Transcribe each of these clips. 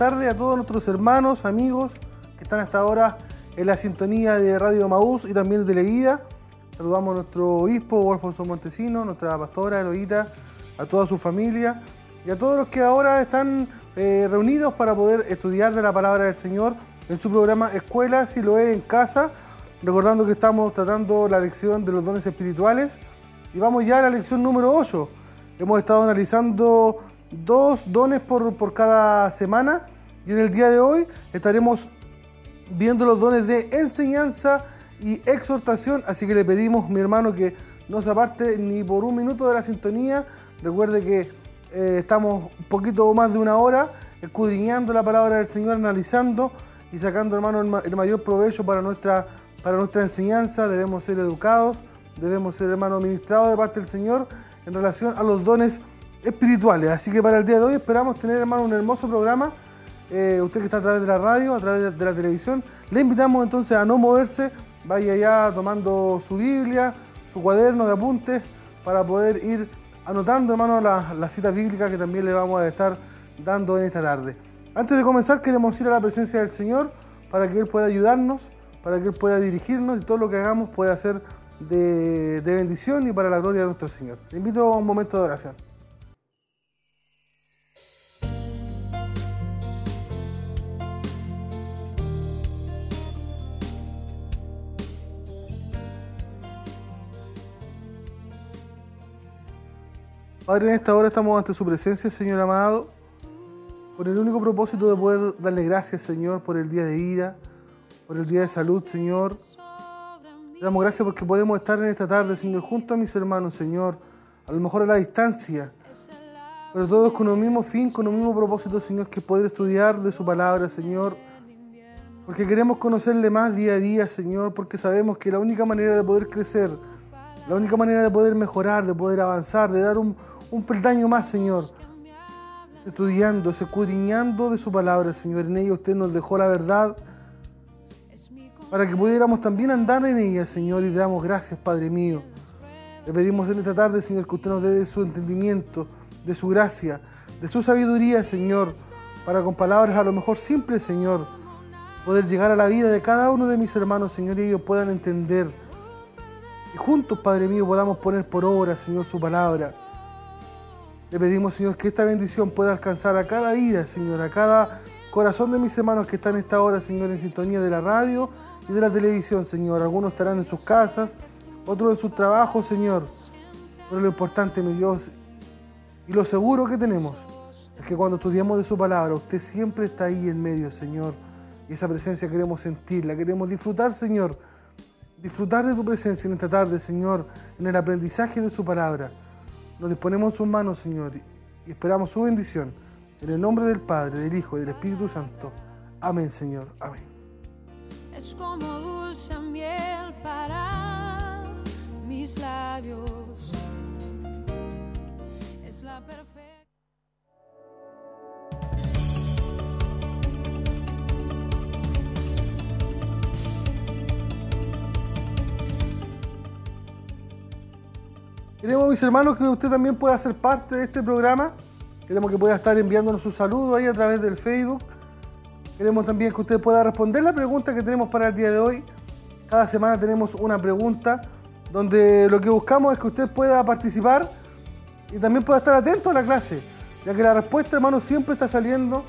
tardes a todos nuestros hermanos, amigos que están hasta ahora en la sintonía de Radio Maús y también de Televida. Saludamos a nuestro obispo Alfonso Montesino, nuestra pastora Eloíta, a toda su familia y a todos los que ahora están eh, reunidos para poder estudiar de la palabra del Señor en su programa Escuela Si lo es en casa, recordando que estamos tratando la lección de los dones espirituales y vamos ya a la lección número 8. Hemos estado analizando dos dones por, por cada semana y en el día de hoy estaremos viendo los dones de enseñanza y exhortación, así que le pedimos, mi hermano, que no se aparte ni por un minuto de la sintonía. Recuerde que eh, estamos un poquito más de una hora escudriñando la palabra del Señor, analizando y sacando, hermano, el mayor provecho para nuestra, para nuestra enseñanza. Debemos ser educados, debemos ser, hermano, ministrados de parte del Señor en relación a los dones espirituales. Así que para el día de hoy esperamos tener, hermano, un hermoso programa. Eh, usted que está a través de la radio, a través de la televisión, le invitamos entonces a no moverse, vaya ya tomando su Biblia, su cuaderno de apuntes, para poder ir anotando, hermano, las, citas bíblicas que también le vamos a estar dando en esta tarde. Antes de comenzar, queremos ir a la presencia del Señor para que Él pueda ayudarnos, para que Él pueda dirigirnos y todo lo que hagamos pueda ser de, de bendición y para la gloria de nuestro Señor. Le invito a un momento de oración. Padre, en esta hora estamos ante su presencia, Señor amado, con el único propósito de poder darle gracias, Señor, por el día de vida, por el día de salud, Señor. Le damos gracias porque podemos estar en esta tarde, Señor, junto a mis hermanos, Señor, a lo mejor a la distancia, pero todos con un mismo fin, con un mismo propósito, Señor, que poder estudiar de su palabra, Señor. Porque queremos conocerle más día a día, Señor, porque sabemos que la única manera de poder crecer, la única manera de poder mejorar, de poder avanzar, de dar un, un peldaño más, Señor. Estudiando, escudriñando de su palabra, Señor. En ella usted nos dejó la verdad para que pudiéramos también andar en ella, Señor. Y damos gracias, Padre mío. Le pedimos en esta tarde, Señor, que usted nos dé de su entendimiento, de su gracia, de su sabiduría, Señor, para con palabras a lo mejor simples, Señor, poder llegar a la vida de cada uno de mis hermanos, Señor, y ellos puedan entender. Y juntos, Padre mío, podamos poner por obra, Señor, su palabra. Le pedimos, Señor, que esta bendición pueda alcanzar a cada vida, Señor, a cada corazón de mis hermanos que están en esta hora, Señor, en sintonía de la radio y de la televisión, Señor. Algunos estarán en sus casas, otros en sus trabajos, Señor. Pero lo importante, mi Dios, y lo seguro que tenemos, es que cuando estudiamos de su palabra, usted siempre está ahí en medio, Señor. Y esa presencia queremos sentirla, queremos disfrutar, Señor. Disfrutar de tu presencia en esta tarde, Señor, en el aprendizaje de su palabra. Nos disponemos en sus manos, Señor, y esperamos su bendición. En el nombre del Padre, del Hijo y del Espíritu Santo. Amén, Señor. Amén. Es como dulce miel para mis labios. Queremos, mis hermanos, que usted también pueda ser parte de este programa. Queremos que pueda estar enviándonos su saludo ahí a través del Facebook. Queremos también que usted pueda responder la pregunta que tenemos para el día de hoy. Cada semana tenemos una pregunta donde lo que buscamos es que usted pueda participar y también pueda estar atento a la clase, ya que la respuesta, hermano, siempre está saliendo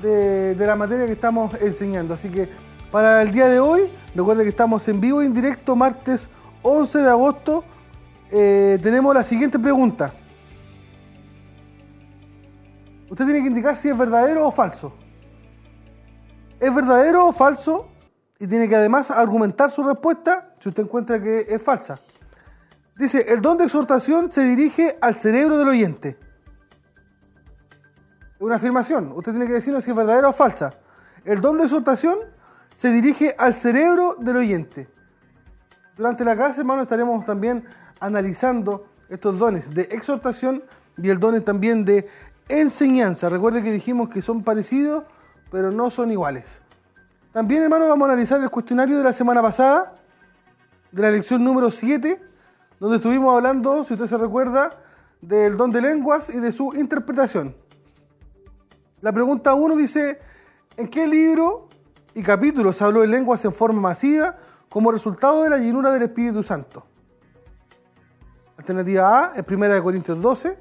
de, la materia que estamos enseñando. Así que para el día de hoy, recuerde que estamos en vivo y en directo, martes 11 de agosto. Eh, tenemos la siguiente pregunta. Usted tiene que indicar si es verdadero o falso. ¿Es verdadero o falso? Y tiene que además argumentar su respuesta si usted encuentra que es falsa. Dice, el don de exhortación se dirige al cerebro del oyente. Es una afirmación. Usted tiene que decirnos si es verdadera o falsa. El don de exhortación se dirige al cerebro del oyente. Durante la clase, hermano, estaremos también analizando estos dones de exhortación y el don también de enseñanza. Recuerde que dijimos que son parecidos, pero no son iguales. También, hermano, vamos a analizar el cuestionario de la semana pasada, de la lección número 7, donde estuvimos hablando, si usted se recuerda, del don de lenguas y de su interpretación. La pregunta 1 dice, ¿en qué libro y capítulo se habló de lenguas en forma masiva como resultado de la llenura del Espíritu Santo? Alternativa A, en 1 Corintios 12.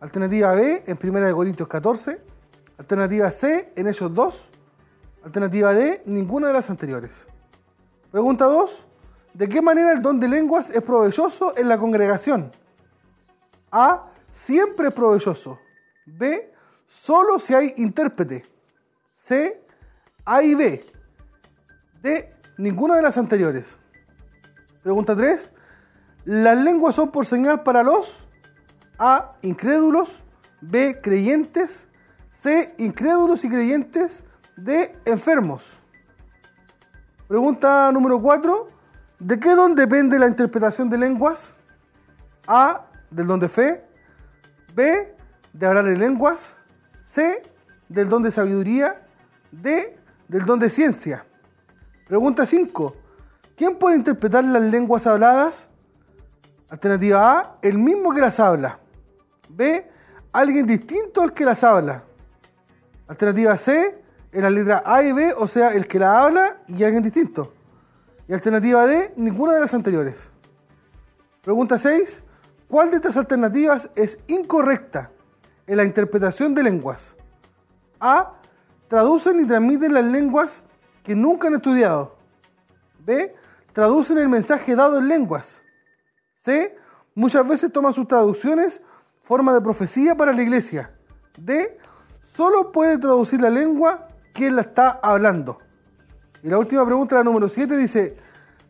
Alternativa B, en 1 Corintios 14. Alternativa C, en Hechos 2. Alternativa D, ninguna de las anteriores. Pregunta 2. ¿De qué manera el don de lenguas es provechoso en la congregación? A. Siempre es provechoso. B. Solo si hay intérprete. C. A y B. D. Ninguna de las anteriores. Pregunta 3. Las lenguas son por señal para los A. Incrédulos. B. Creyentes. C. Incrédulos y creyentes. D. Enfermos. Pregunta número 4. ¿De qué don depende la interpretación de lenguas? A. Del don de fe. B. De hablar en lenguas. C. Del don de sabiduría. D. Del don de ciencia. Pregunta 5. ¿Quién puede interpretar las lenguas habladas? Alternativa A. El mismo que las habla. B. Alguien distinto al que las habla. Alternativa C. En la letra A y B, o sea, el que la habla y alguien distinto. Y alternativa D, ninguna de las anteriores. Pregunta 6. ¿Cuál de estas alternativas es incorrecta en la interpretación de lenguas? A. Traducen y transmiten las lenguas que nunca han estudiado. B. Traducen el mensaje dado en lenguas. C. Muchas veces toman sus traducciones forma de profecía para la iglesia. D. Solo puede traducir la lengua quien la está hablando. Y la última pregunta, la número 7, dice,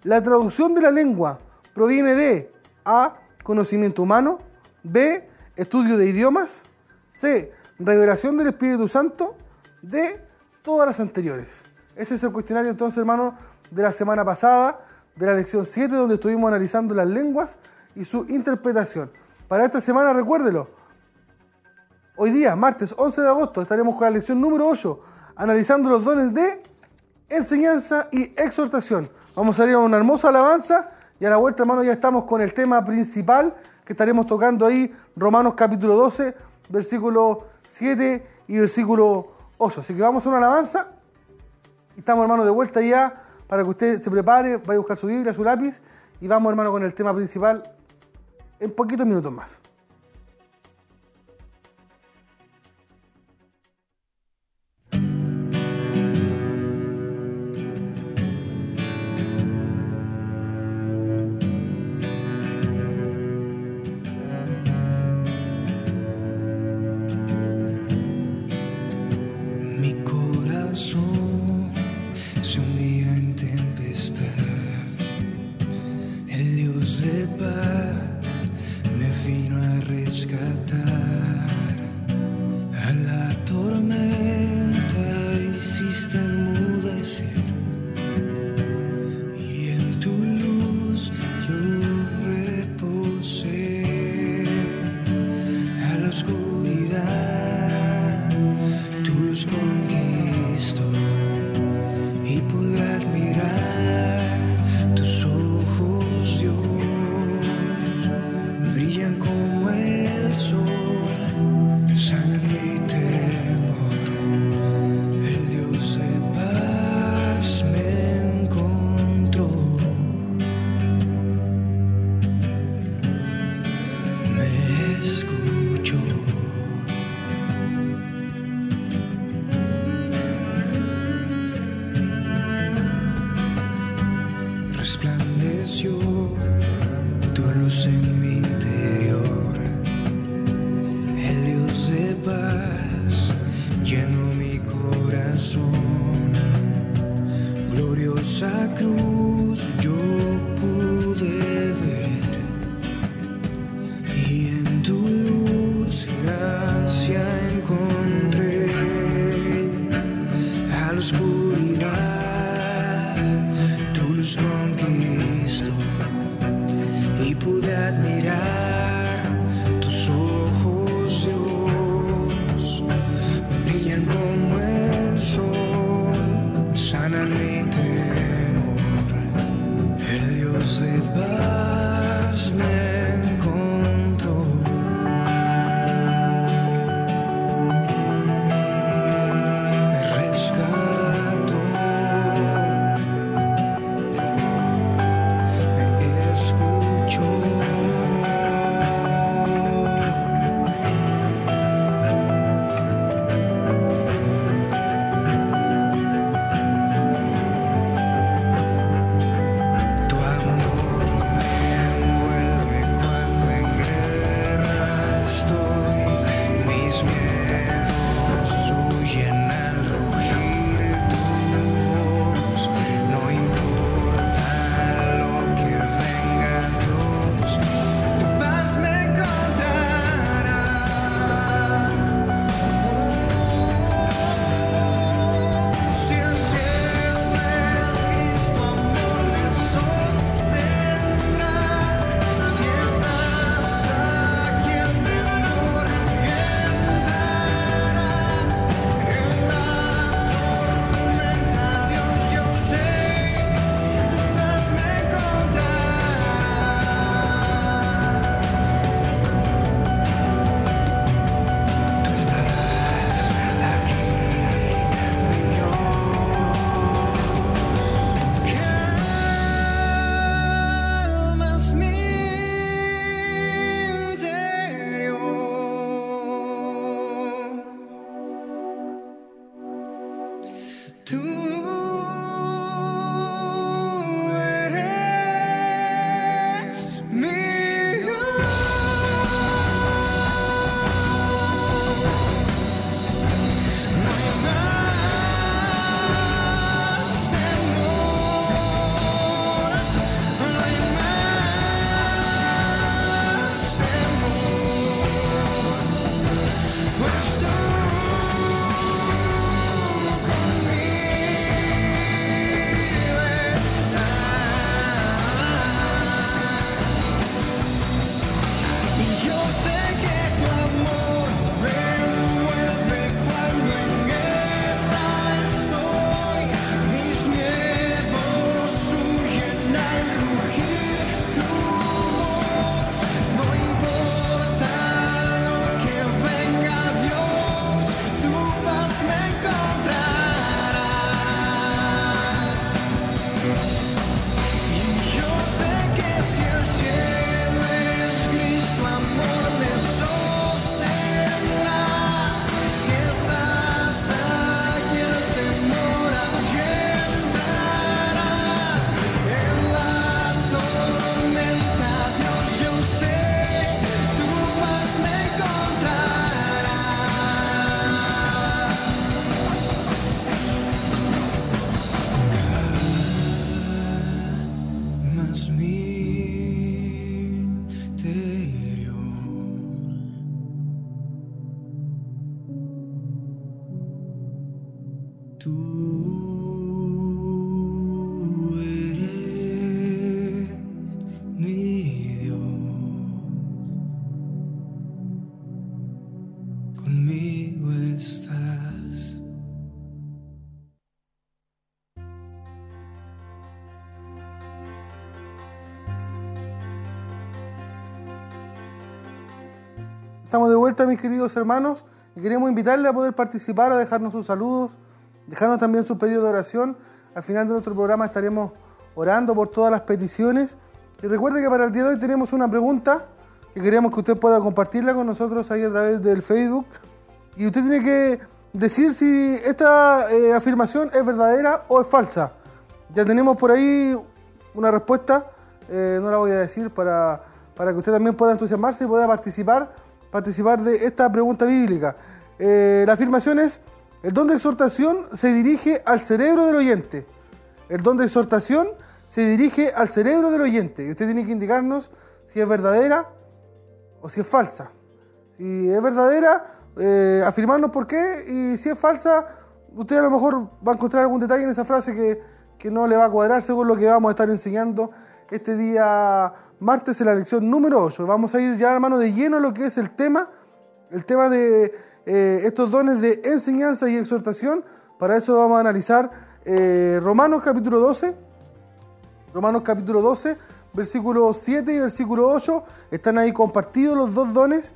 la traducción de la lengua proviene de A, conocimiento humano, B, estudio de idiomas, C, revelación del Espíritu Santo, D, todas las anteriores. Ese es el cuestionario entonces, hermano, de la semana pasada, de la lección 7, donde estuvimos analizando las lenguas y su interpretación. Para esta semana, recuérdelo, hoy día, martes 11 de agosto, estaremos con la lección número 8, analizando los dones de enseñanza y exhortación. Vamos a ir a una hermosa alabanza y a la vuelta, hermano, ya estamos con el tema principal que estaremos tocando ahí, Romanos capítulo 12, versículo 7 y versículo 8. Así que vamos a una alabanza y estamos, hermano, de vuelta ya para que usted se prepare, vaya a buscar su Biblia, su lápiz y vamos, hermano, con el tema principal en poquitos minutos más. Mis queridos hermanos, queremos invitarle a poder participar, a dejarnos sus saludos, dejarnos también sus pedidos de oración. Al final de nuestro programa estaremos orando por todas las peticiones. Y recuerde que para el día de hoy tenemos una pregunta que queremos que usted pueda compartirla con nosotros ahí a través del Facebook. Y usted tiene que decir si esta eh, afirmación es verdadera o es falsa. Ya tenemos por ahí una respuesta, eh, no la voy a decir para, para que usted también pueda entusiasmarse y pueda participar, participar de esta pregunta bíblica. Eh, la afirmación es, el don de exhortación se dirige al cerebro del oyente. El don de exhortación se dirige al cerebro del oyente. Y usted tiene que indicarnos si es verdadera o si es falsa. Si es verdadera, eh, afirmarnos por qué. Y si es falsa, usted a lo mejor va a encontrar algún detalle en esa frase que, que no le va a cuadrar según lo que vamos a estar enseñando este día martes en la lección número 8. Vamos a ir ya, hermano, de lleno a lo que es el tema, el tema de eh, estos dones de enseñanza y exhortación. Para eso vamos a analizar eh, Romanos capítulo 12. Romanos capítulo 12, versículo 7 y versículo 8. Están ahí compartidos los dos dones.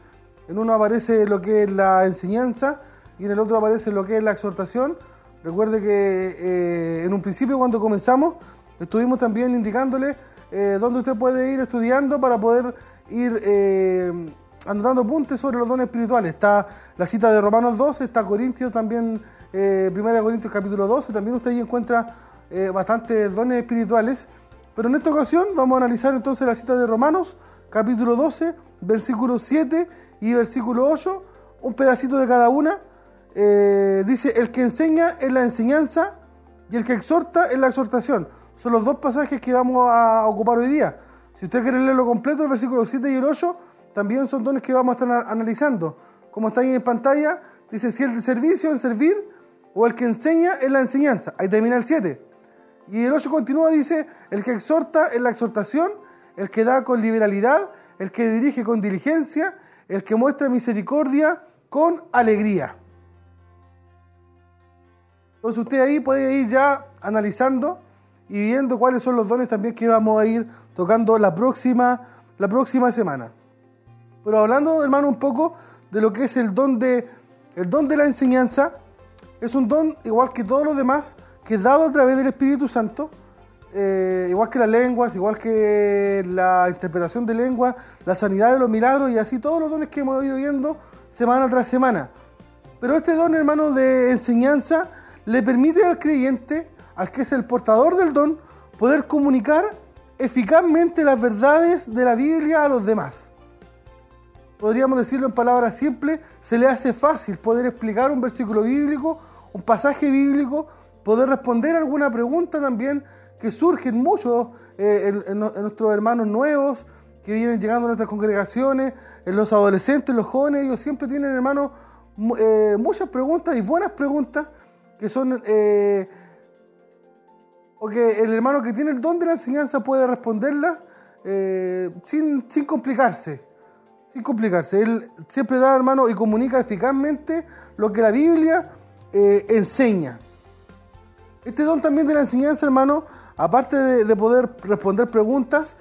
En uno aparece lo que es la enseñanza y en el otro aparece lo que es la exhortación. Recuerde que eh, en un principio cuando comenzamos estuvimos también indicándole eh, dónde usted puede ir estudiando para poder ir eh, anotando apuntes sobre los dones espirituales. Está la cita de Romanos 12, está Corintios también, eh, 1 Corintios capítulo 12, también usted ahí encuentra eh, bastantes dones espirituales. Pero en esta ocasión vamos a analizar entonces la cita de Romanos capítulo 12, versículo 7 y versículo 8, un pedacito de cada una. Dice, el que enseña es la enseñanza y el que exhorta es la exhortación. Son los dos pasajes que vamos a ocupar hoy día. Si usted quiere leerlo completo, el versículo 7 y el 8 también son dones que vamos a estar analizando. Como está ahí en pantalla, dice si el servicio en servir o el que enseña es la enseñanza. Ahí termina el 7. Y el 8 continúa, dice, el que exhorta es la exhortación, el que da con liberalidad, el que dirige con diligencia, el que muestra misericordia con alegría. Entonces usted ahí puede ir ya analizando y viendo cuáles son los dones también que vamos a ir tocando la próxima, la próxima semana. Pero hablando, hermano, un poco de lo que es el don de, el don de la enseñanza, es un don igual que todos los demás, que es dado a través del Espíritu Santo, eh, igual que las lenguas, igual que la interpretación de lengua, la sanidad de los milagros y así todos los dones que hemos ido viendo semana tras semana. Pero este don, hermano, de enseñanza, le permite al creyente, al que es el portador del don, poder comunicar eficazmente las verdades de la Biblia a los demás. Podríamos decirlo en palabras simples, se le hace fácil poder explicar un versículo bíblico, un pasaje bíblico, poder responder alguna pregunta también que surgen muchos eh, en, nuestros hermanos nuevos que vienen llegando a nuestras congregaciones, en los adolescentes, los jóvenes, ellos siempre tienen, hermanos, eh, muchas preguntas y buenas preguntas que son, eh, o que el hermano que tiene el don de la enseñanza puede responderlas eh, sin, sin complicarse, sin complicarse. Él siempre da, hermano, y comunica eficazmente lo que la Biblia eh, enseña. Este don también de la enseñanza, hermano, aparte de, de poder responder preguntas,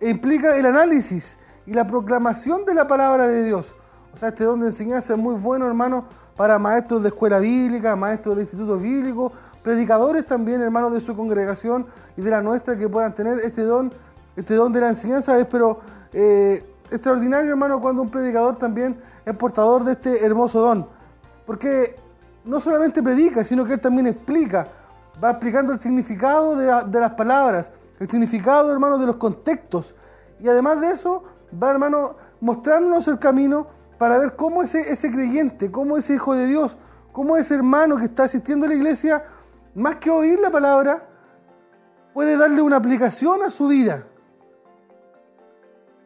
implica el análisis y la proclamación de la palabra de Dios. O sea, este don de enseñanza es muy bueno, hermano, para maestros de escuela bíblica, maestros de institutos bíblicos, predicadores también, hermanos de su congregación y de la nuestra que puedan tener este don, este don de la enseñanza. Es pero eh, extraordinario, hermano, cuando un predicador también es portador de este hermoso don. Porque no solamente predica, sino que él también explica, va explicando el significado de, de las palabras, el significado, hermano, de los contextos. Y además de eso, va, hermano, mostrándonos el camino para ver cómo ese, ese creyente, cómo ese hijo de Dios, cómo ese hermano que está asistiendo a la iglesia, más que oír la palabra, puede darle una aplicación a su vida.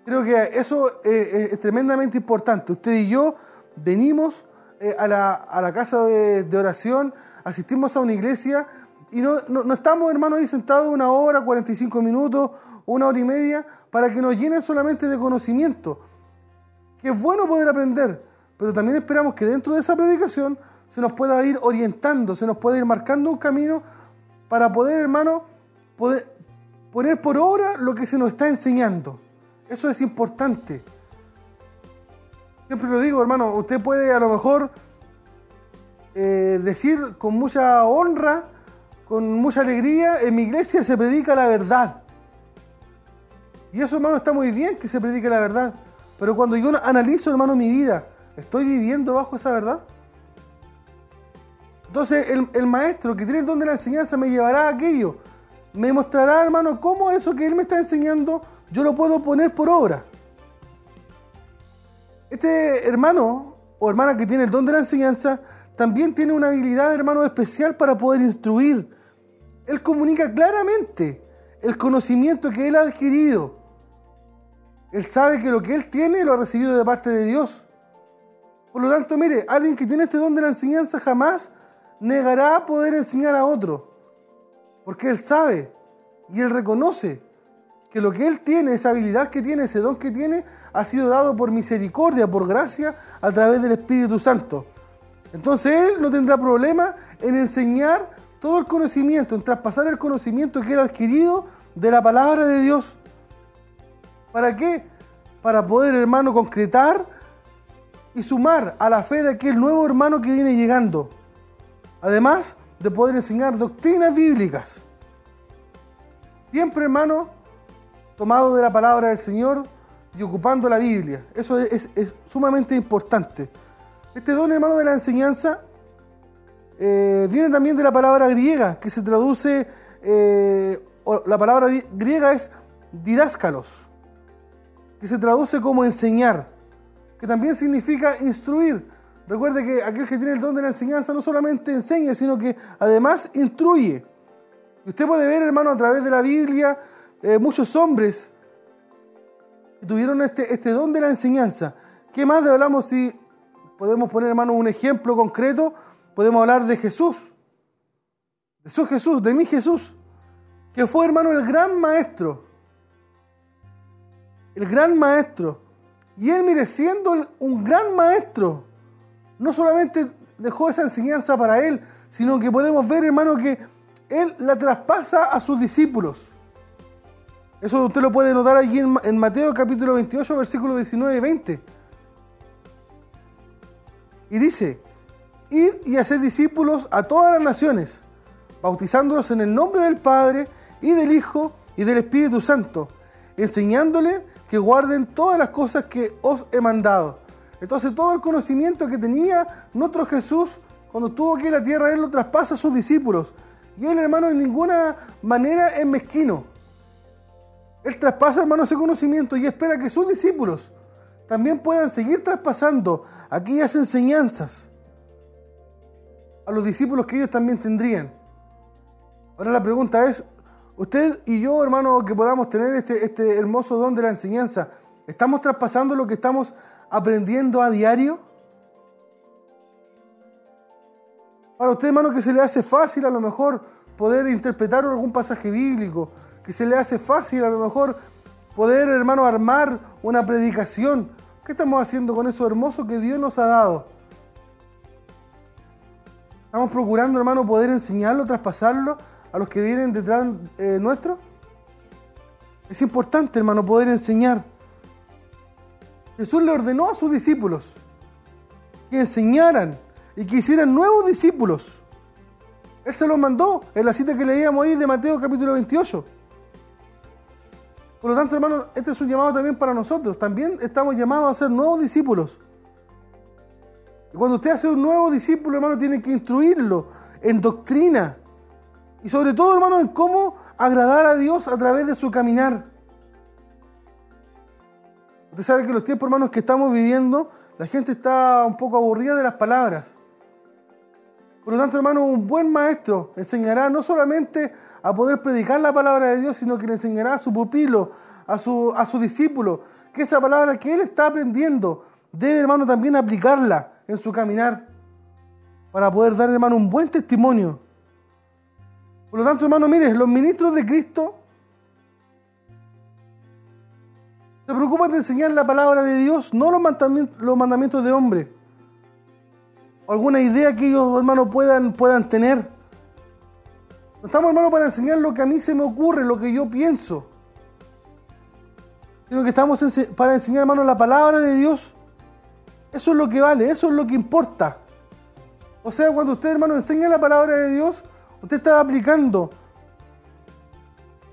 Creo que eso eh, es tremendamente importante. Usted y yo venimos eh, a, la, casa de, oración, asistimos a una iglesia y no estamos, hermanos, ahí sentados una hora, 45 minutos, una hora y media, para que nos llenen solamente de conocimiento. Que es bueno poder aprender, pero también esperamos que dentro de esa predicación se nos pueda ir orientando, se nos pueda ir marcando un camino para poder, hermano, poder poner por obra lo que se nos está enseñando. Eso es importante. Siempre lo digo, hermano, usted puede a lo mejor eh, decir con mucha honra, con mucha alegría, en mi iglesia se predica la verdad. Y eso, hermano, está muy bien que se predique la verdad. Pero cuando yo analizo, hermano, mi vida, ¿estoy viviendo bajo esa verdad? Entonces, el, el maestro que tiene el don de la enseñanza me llevará a aquello. Me mostrará, hermano, cómo eso que él me está enseñando yo lo puedo poner por obra. Este hermano o hermana que tiene el don de la enseñanza también tiene una habilidad, hermano, especial para poder instruir. Él comunica claramente el conocimiento que él ha adquirido. Él sabe que lo que él tiene lo ha recibido de parte de Dios. Por lo tanto, mire, alguien que tiene este don de la enseñanza jamás negará poder enseñar a otro. Porque él sabe y él reconoce que lo que él tiene, esa habilidad que tiene, ese don que tiene, ha sido dado por misericordia, por gracia, a través del Espíritu Santo. Entonces él no tendrá problema en enseñar todo el conocimiento, en traspasar el conocimiento que él ha adquirido de la palabra de Dios. ¿Para qué? Para poder, hermano, concretar y sumar a la fe de aquel nuevo hermano que viene llegando. Además de poder enseñar doctrinas bíblicas. Siempre, hermano, tomado de la palabra del Señor y ocupando la Biblia. Eso es, sumamente importante. Este don, hermano, de la enseñanza eh, viene también de la palabra griega, que se traduce, eh, la palabra gri- griega es didáscalos, que se traduce como enseñar, que también significa instruir. Recuerde que aquel que tiene el don de la enseñanza no solamente enseña, sino que además instruye. Y usted puede ver, hermano, a través de la Biblia, eh, muchos hombres tuvieron este, este don de la enseñanza. ¿Qué más de hablamos si podemos poner, hermano, un ejemplo concreto? Podemos hablar de Jesús. De su Jesús, de mi Jesús. Que fue, hermano, el gran maestro. El gran maestro. Y él, mire, siendo un gran maestro, no solamente dejó esa enseñanza para él, sino que podemos ver, hermano, que él la traspasa a sus discípulos. Eso usted lo puede notar allí en Mateo capítulo 28, versículos 19 y 20. Y dice, id y haced discípulos a todas las naciones, bautizándolos en el nombre del Padre y del Hijo y del Espíritu Santo, enseñándoles que guarden todas las cosas que os he mandado. Entonces todo el conocimiento que tenía nuestro Jesús cuando estuvo aquí en la tierra, Él lo traspasa a sus discípulos. Y Él, hermano, en ninguna manera es mezquino. Él traspasa, hermano, ese conocimiento y espera que sus discípulos también puedan seguir traspasando aquellas enseñanzas a los discípulos que ellos también tendrían. Ahora la pregunta es, usted y yo, hermano, que podamos tener este, este hermoso don de la enseñanza, ¿estamos traspasando lo que estamos aprendiendo a diario? Para usted, hermano, que se le hace fácil a lo mejor poder interpretar algún pasaje bíblico, que se le hace fácil a lo mejor poder, hermano, armar una predicación. ¿Qué estamos haciendo con eso hermoso que Dios nos ha dado? ¿Estamos procurando, hermano, poder enseñarlo, traspasarlo a los que vienen detrás eh, nuestro? Es importante, hermano, poder enseñar. Jesús le ordenó a sus discípulos que enseñaran y que hicieran nuevos discípulos. Él se los mandó en la cita que leíamos ahí de Mateo capítulo 28. Por lo tanto, hermano, este es un llamado también para nosotros. También estamos llamados a ser nuevos discípulos. Y cuando usted hace un nuevo discípulo, hermano, tiene que instruirlo en doctrina. Y sobre todo, hermano, en cómo agradar a Dios a través de su caminar. Usted sabe que los tiempos, hermanos, que estamos viviendo, la gente está un poco aburrida de las palabras. Por lo tanto, hermano, un buen maestro enseñará no solamente a poder predicar la palabra de Dios, sino que le enseñará a su pupilo, a su, a su discípulo, que esa palabra que él está aprendiendo debe, hermano, también aplicarla en su caminar para poder dar, hermano, un buen testimonio. Por lo tanto, hermano, mire, los ministros de Cristo se preocupan de enseñar la palabra de Dios, no los mandamientos, de hombre. Alguna idea que ellos, hermano, puedan, puedan tener. No estamos, hermano, para enseñar lo que a mí se me ocurre, lo que yo pienso. Sino que estamos para enseñar, hermano, la palabra de Dios. Eso es lo que vale, eso es lo que importa. O sea, cuando usted, hermano, enseña la palabra de Dios, usted está aplicando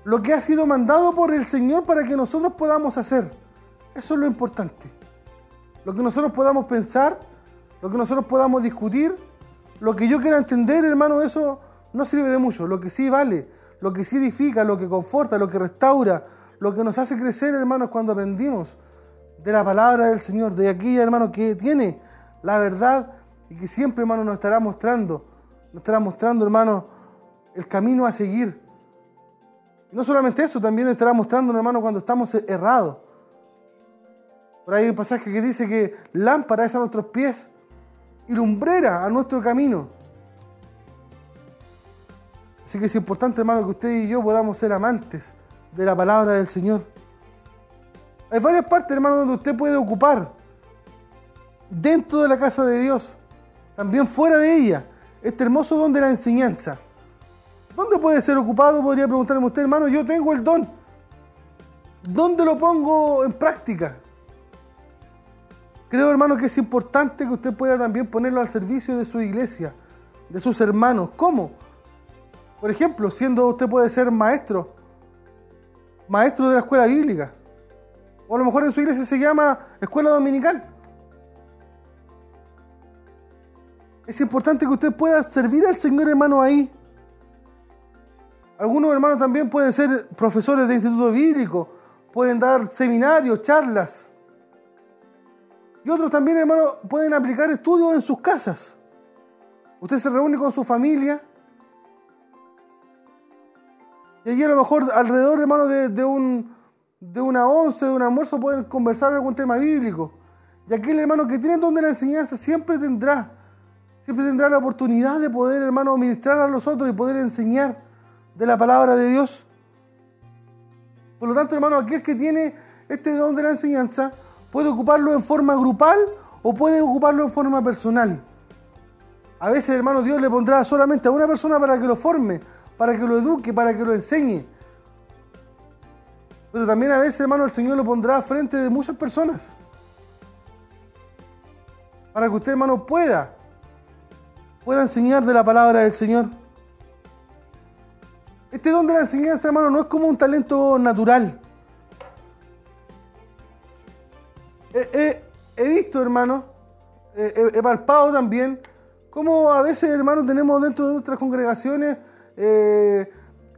lo que ha sido mandado por el Señor para que nosotros podamos hacer. Eso es lo importante. Lo que nosotros podamos pensar, lo que nosotros podamos discutir, lo que yo quiera entender, hermano, eso no sirve de mucho. Lo que sí vale, lo que sí edifica, lo que conforta, lo que restaura, lo que nos hace crecer, hermanos, cuando aprendimos de la palabra del Señor, de aquella, hermano, que tiene la verdad y que siempre, hermano, nos estará mostrando, nos estará mostrando, hermano, el camino a seguir. Y no solamente eso, también estará mostrando, hermano, cuando estamos errados. Por ahí hay un pasaje que dice que lámpara es a nuestros pies y lumbrera a nuestro camino. Así que es importante, hermano, que usted y yo podamos ser amantes de la palabra del Señor. Hay varias partes, hermano, donde usted puede ocupar dentro de la casa de Dios, también fuera de ella, este hermoso don de la enseñanza. ¿Dónde puede ser ocupado? Podría preguntarme usted, hermano, yo tengo el don. ¿Dónde lo pongo en práctica? Creo, hermano, que es importante que usted pueda también ponerlo al servicio de su iglesia, de sus hermanos. ¿Cómo? Por ejemplo, siendo usted puede ser maestro, maestro de la escuela bíblica. O a lo mejor en su iglesia se llama escuela dominical. Es importante que usted pueda servir al Señor hermano ahí. Algunos hermanos también pueden ser profesores de instituto bíblico, pueden dar seminarios, charlas. Y otros también, hermanos, pueden aplicar estudios en sus casas. Usted se reúne con su familia. Y allí a lo mejor alrededor, hermano, de, un, de una once, de un almuerzo, pueden conversar algún tema bíblico. Y aquel hermano que tiene el don de la enseñanza siempre tendrá, siempre tendrá la oportunidad de poder, hermano, ministrar a los otros y poder enseñar de la palabra de Dios. Por lo tanto, hermano, aquel que tiene este don de la enseñanza puede ocuparlo en forma grupal o puede ocuparlo en forma personal. A veces, hermano, Dios le pondrá solamente a una persona para que lo forme, para que lo eduque, para que lo enseñe. Pero también a veces, hermano, el Señor lo pondrá frente de muchas personas. Para que usted, hermano, pueda, pueda enseñar de la palabra del Señor. Este don de la enseñanza, hermano, no es como un talento natural. He, he- he visto, hermano, he, he- palpado también Cómo a veces, hermanos, tenemos dentro de nuestras congregaciones eh,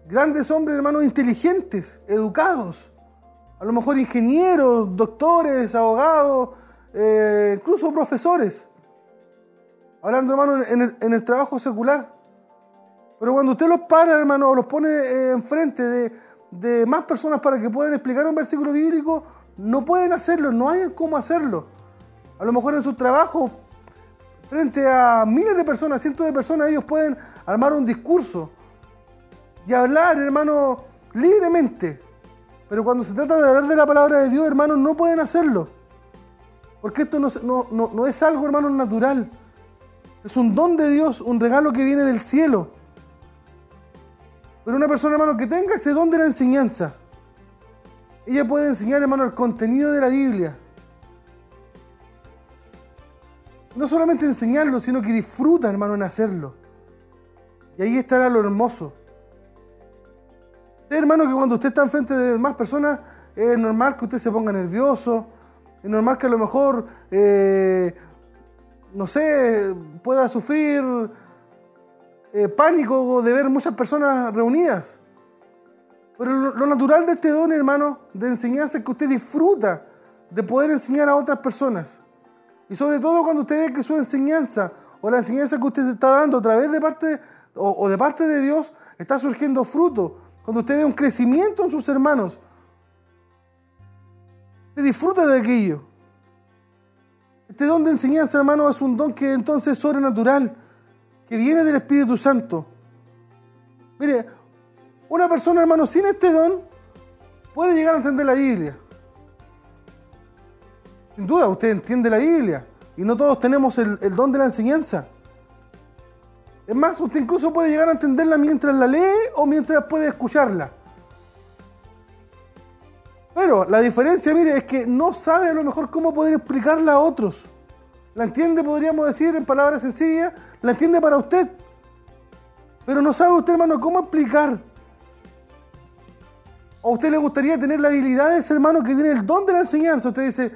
grandes hombres, hermanos, inteligentes, educados. A lo mejor ingenieros, doctores, abogados, eh, incluso profesores. Hablando, hermano, en el trabajo secular. Pero cuando usted los para, hermano, los pone eh, enfrente de, de más personas para que puedan explicar un versículo bíblico, no pueden hacerlo, no hay cómo hacerlo. A lo mejor en su trabajo, frente a miles de personas, cientos de personas, ellos pueden armar un discurso y hablar, hermano, libremente. Pero cuando se trata de hablar de la palabra de Dios, hermano, no pueden hacerlo. Porque esto no, no- no- no es algo, hermano, natural. Es un don de Dios, un regalo que viene del cielo. Pero una persona, hermano, que tenga ese don de la enseñanza, ella puede enseñar, hermano, el contenido de la Biblia. No solamente enseñarlo, sino que disfruta, hermano, en hacerlo. Y ahí estará lo hermoso. Hermano, que cuando usted está enfrente de más personas, es normal que usted se ponga nervioso. Es normal que a lo mejor, eh, no sé, pueda sufrir eh, pánico de ver muchas personas reunidas. Pero lo, natural de este don, hermano, de enseñanza es que usted disfruta de poder enseñar a otras personas. Y sobre todo cuando usted ve que su enseñanza o la enseñanza que usted está dando a través de parte o, o de parte de Dios está surgiendo fruto. Cuando usted ve un crecimiento en sus hermanos, usted disfruta de aquello. Este don de enseñanza, hermano, es un don que entonces es sobrenatural, viene del Espíritu Santo. Mire, una persona, hermano, sin este don puede llegar a entender la Biblia. Sin duda, usted entiende la Biblia y no todos tenemos el don de la enseñanza. Es más, usted incluso puede llegar a entenderla mientras la lee o mientras puede escucharla. Pero la diferencia, mire, es que no sabe a lo mejor cómo poder explicarla a otros. La entiende, podríamos decir en palabras sencillas, la entiende para usted. Pero no sabe usted, hermano, cómo explicar. ¿O a usted le gustaría tener la habilidad de ese hermano que tiene el don de la enseñanza? Usted dice,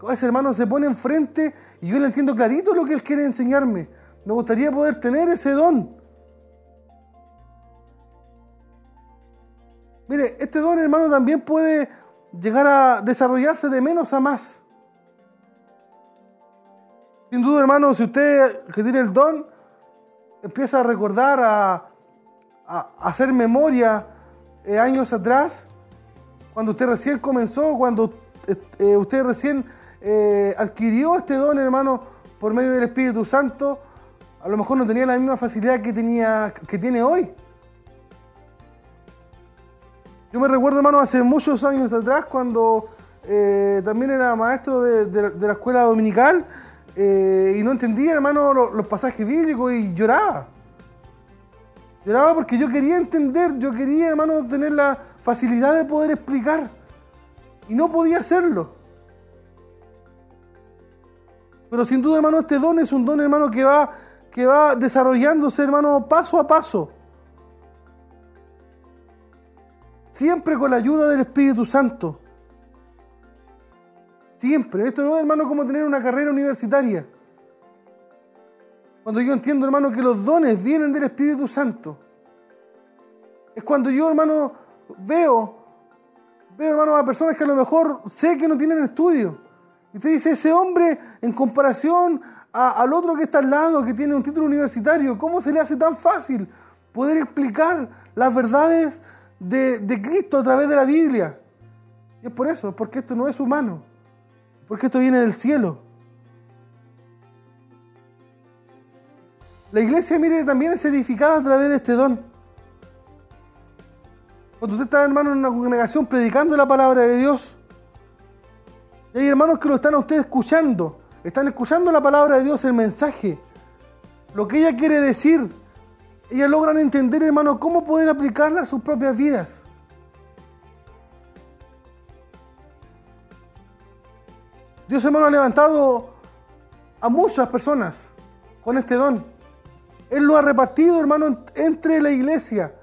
"Oh, ese hermano se pone enfrente y yo le entiendo clarito lo que él quiere enseñarme. Me gustaría poder tener ese don. Mire, este don, hermano, también puede llegar a desarrollarse de menos a más. Sin duda, hermano, si usted que tiene el don empieza a recordar, a, hacer memoria eh, años atrás, cuando usted recién comenzó, cuando eh, usted recién eh, adquirió este don, hermano, por medio del Espíritu Santo, a lo mejor no tenía la misma facilidad que, tenía, que tiene hoy. Yo me recuerdo, hermano, hace muchos años atrás, cuando también era maestro de la escuela dominical eh, y no entendía, hermano, lo- los pasajes bíblicos y lloraba. Lloraba porque yo quería entender, yo quería, hermano, tener la facilidad de poder explicar. Y no podía hacerlo. Pero sin duda, hermano, este don es un don, hermano, que va, que va desarrollándose, hermano, paso a paso. Siempre con la ayuda del Espíritu Santo. Siempre. Esto no es, hermano, como tener una carrera universitaria. Cuando yo entiendo, hermano, que los dones vienen del Espíritu Santo. Es cuando yo, hermano, veo, veo, hermano, a personas que a lo mejor sé que no tienen estudio. Y usted dice, ese hombre, en comparación al otro que está al lado, que tiene un título universitario, ¿cómo se le hace tan fácil poder explicar las verdades de, de Cristo a través de la Biblia? Y es por eso, es porque esto no es humano, porque esto viene del cielo. La iglesia, mire, también es edificada a través de este don. Cuando usted está, hermano, en una congregación predicando la palabra de Dios, y hay hermanos que lo están a usted escuchando, están escuchando la palabra de Dios, el mensaje, lo que ella quiere decir. Ellas logran entender, hermano, cómo poder aplicarla a sus propias vidas. Dios, hermano, ha levantado a muchas personas con este don. Él lo ha repartido, hermano, entre la iglesia,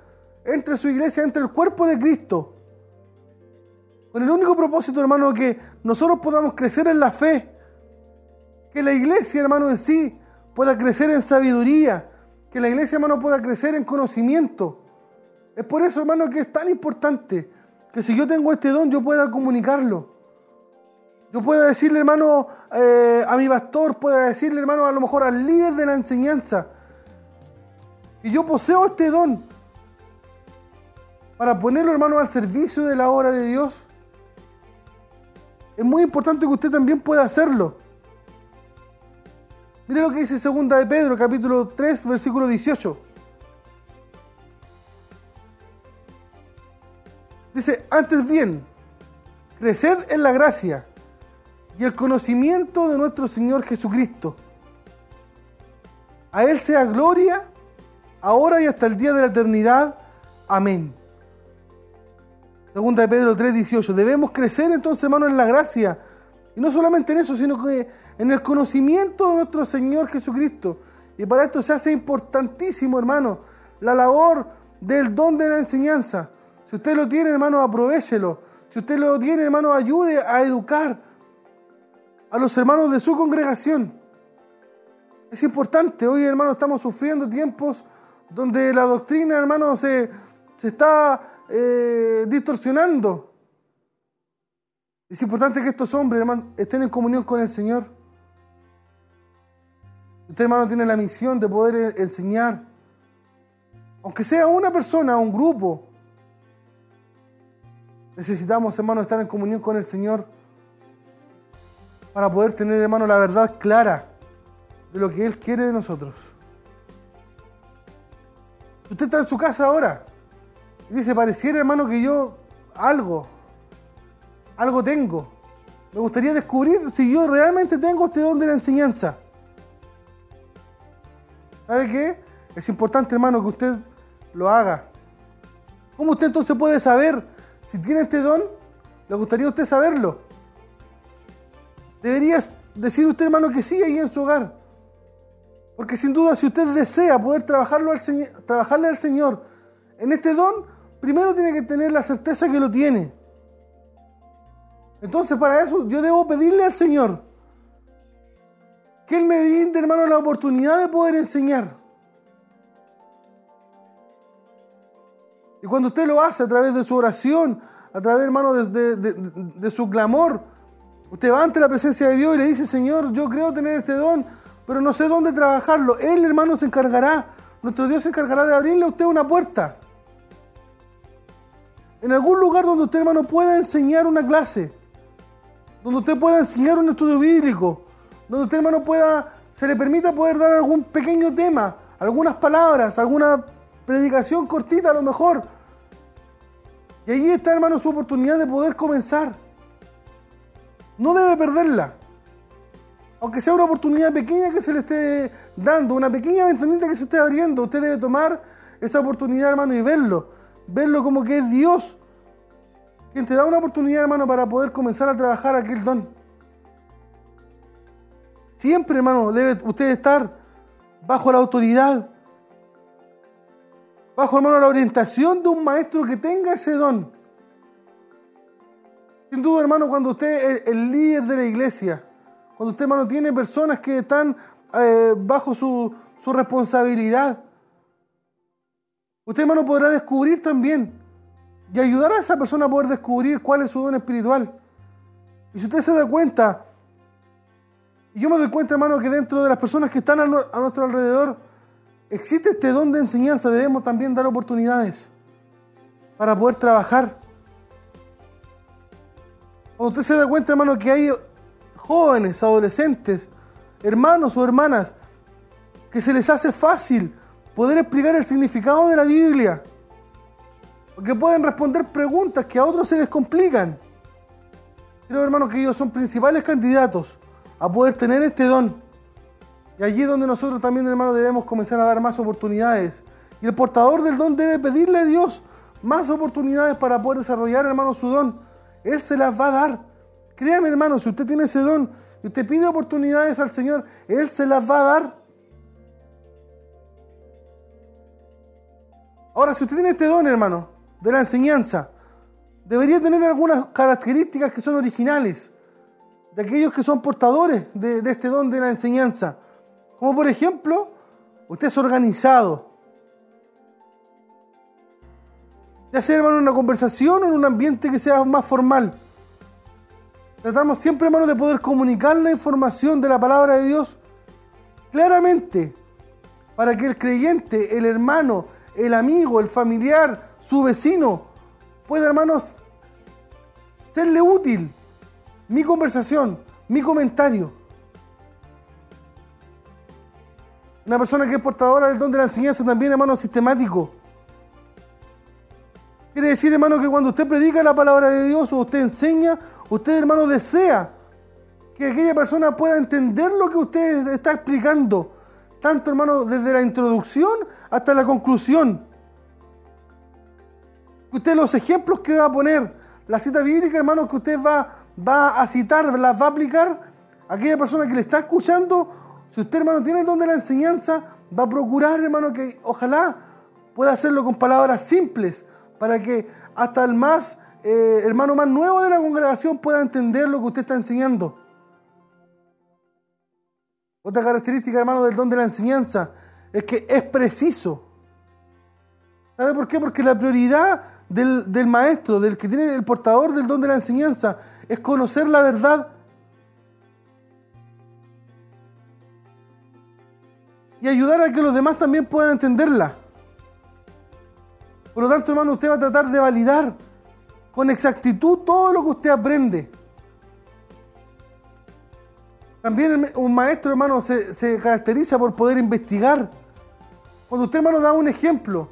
entre su iglesia, entre el cuerpo de Cristo. Con el único propósito, hermano, que nosotros podamos crecer en la fe. Que la iglesia, hermano, en sí pueda crecer en sabiduría, que la iglesia, hermano, pueda crecer en conocimiento. Es por eso, hermano, que es tan importante que si yo tengo este don, yo pueda comunicarlo. Yo pueda decirle, hermano, eh, a mi pastor, pueda decirle, hermano, a lo mejor al líder de la enseñanza, y yo poseo este don para ponerlo, hermano, al servicio de la obra de Dios. Es muy importante que usted también pueda hacerlo. Mire lo que dice segunda de Pedro, capítulo 3, versículo 18. Dice, antes bien, creced en la gracia y el conocimiento de nuestro Señor Jesucristo. A Él sea gloria, ahora y hasta el día de la eternidad. Amén. Segunda de Pedro 3, 18. Debemos crecer entonces, hermano, en la gracia. Y no solamente en eso, sino que en el conocimiento de nuestro Señor Jesucristo. Y para esto se hace importantísimo, hermano, la labor del don de la enseñanza. Si usted lo tiene, hermano, aprovechelo. Si usted lo tiene, hermano, ayude a educar a los hermanos de su congregación. Es importante. Hoy, hermano, estamos sufriendo tiempos donde la doctrina, hermano, se, se está eh, distorsionando. Es importante que estos hombres, hermano, estén en comunión con el Señor. Usted, hermano, tiene la misión de poder eh, enseñar, aunque sea una persona, un grupo. Necesitamos, hermano, estar en comunión con el Señor para poder tener, hermano, la verdad clara de lo que Él quiere de nosotros. Usted está en su casa ahora y dice, pareciera, hermano, que yo algo, algo tengo. Me gustaría descubrir si yo realmente tengo este don de la enseñanza. ¿Sabe qué? Es importante, hermano, que usted lo haga. ¿Cómo usted entonces puede saber si tiene este don? ¿Le gustaría a usted saberlo? Debería decir usted, hermano, que sí ahí en su hogar. Porque sin duda, si usted desea poder trabajarlo al trabajarle al Señor en este don, primero tiene que tener la certeza que lo tiene. Entonces, para eso, yo debo pedirle al Señor que Él me brinde, hermano, la oportunidad de poder enseñar. Y cuando usted lo hace a través de su oración, a través, hermano, de, de, de, de su clamor, usted va ante la presencia de Dios y le dice, Señor, yo creo tener este don, pero no sé dónde trabajarlo. Él, hermano, se encargará, nuestro Dios se encargará de abrirle a usted una puerta. En algún lugar donde usted, hermano, pueda enseñar una clase, donde usted pueda enseñar un estudio bíblico, donde usted, hermano, pueda, se le permita poder dar algún pequeño tema, algunas palabras, alguna predicación cortita a lo mejor. Y allí está, hermano, su oportunidad de poder comenzar. No debe perderla. Aunque sea una oportunidad pequeña que se le esté dando, una pequeña ventanita que se esté abriendo, usted debe tomar esa oportunidad, hermano, y verlo. Verlo como que es Dios quien te da una oportunidad, hermano, para poder comenzar a trabajar aquel don. Siempre, hermano, debe usted estar bajo la autoridad, bajo, hermano, la orientación de un maestro que tenga ese don. Sin duda, hermano, cuando usted es el líder de la iglesia, cuando usted, hermano, tiene personas que están eh, bajo su, su responsabilidad, usted, hermano, podrá descubrir también y ayudar a esa persona a poder descubrir cuál es su don espiritual. Y si usted se da cuenta, y yo me doy cuenta, hermano, que dentro de las personas que están a, nuestro alrededor existe este don de enseñanza, debemos también dar oportunidades para poder trabajar. Usted se da cuenta, hermano, que hay jóvenes, adolescentes, hermanos o hermanas, que se les hace fácil poder explicar el significado de la Biblia, porque pueden responder preguntas que a otros se les complican. Creo, hermano, que ellos son principales candidatos a poder tener este don. Y allí es donde nosotros también, hermano, debemos comenzar a dar más oportunidades. Y el portador del don debe pedirle a Dios más oportunidades para poder desarrollar, hermano, su don. Él se las va a dar. Créame, hermano, si usted tiene ese don y usted pide oportunidades al Señor, Él se las va a dar. Ahora, si usted tiene este don, hermano, de la enseñanza, debería tener algunas características que son originales de aquellos que son portadores de, de este don de la enseñanza. Como por ejemplo, usted es organizado. Ya hermano, una conversación o en un ambiente que sea más formal. Tratamos siempre, hermano, de poder comunicar la información de la palabra de Dios claramente para que el creyente, el hermano, el amigo, el familiar, su vecino, pueda, hermanos, serle útil mi conversación, mi comentario. Una persona que es portadora del don de la enseñanza también, hermano, sistemático. Quiere decir, hermano, que cuando usted predica la palabra de Dios o usted enseña, usted, hermano, desea que aquella persona pueda entender lo que usted está explicando. Tanto, hermano, desde la introducción hasta la conclusión. Usted los ejemplos que va a poner, la cita bíblica, hermano, que usted va, va a citar, las va a aplicar, aquella persona que le está escuchando, si usted, hermano, tiene el don de la enseñanza, va a procurar, hermano, que ojalá pueda hacerlo con palabras simples, para que hasta el más, eh, hermano más nuevo de la congregación pueda entender lo que usted está enseñando. Otra característica, hermano, del don de la enseñanza es que es preciso. ¿Sabe por qué? Porque la prioridad del, del maestro, del que tiene el portador del don de la enseñanza, es conocer la verdad y ayudar a que los demás también puedan entenderla. Por lo tanto, hermano, usted va a tratar de validar con exactitud todo lo que usted aprende. También un maestro, hermano, se, caracteriza por poder investigar. Cuando usted, hermano, da un ejemplo,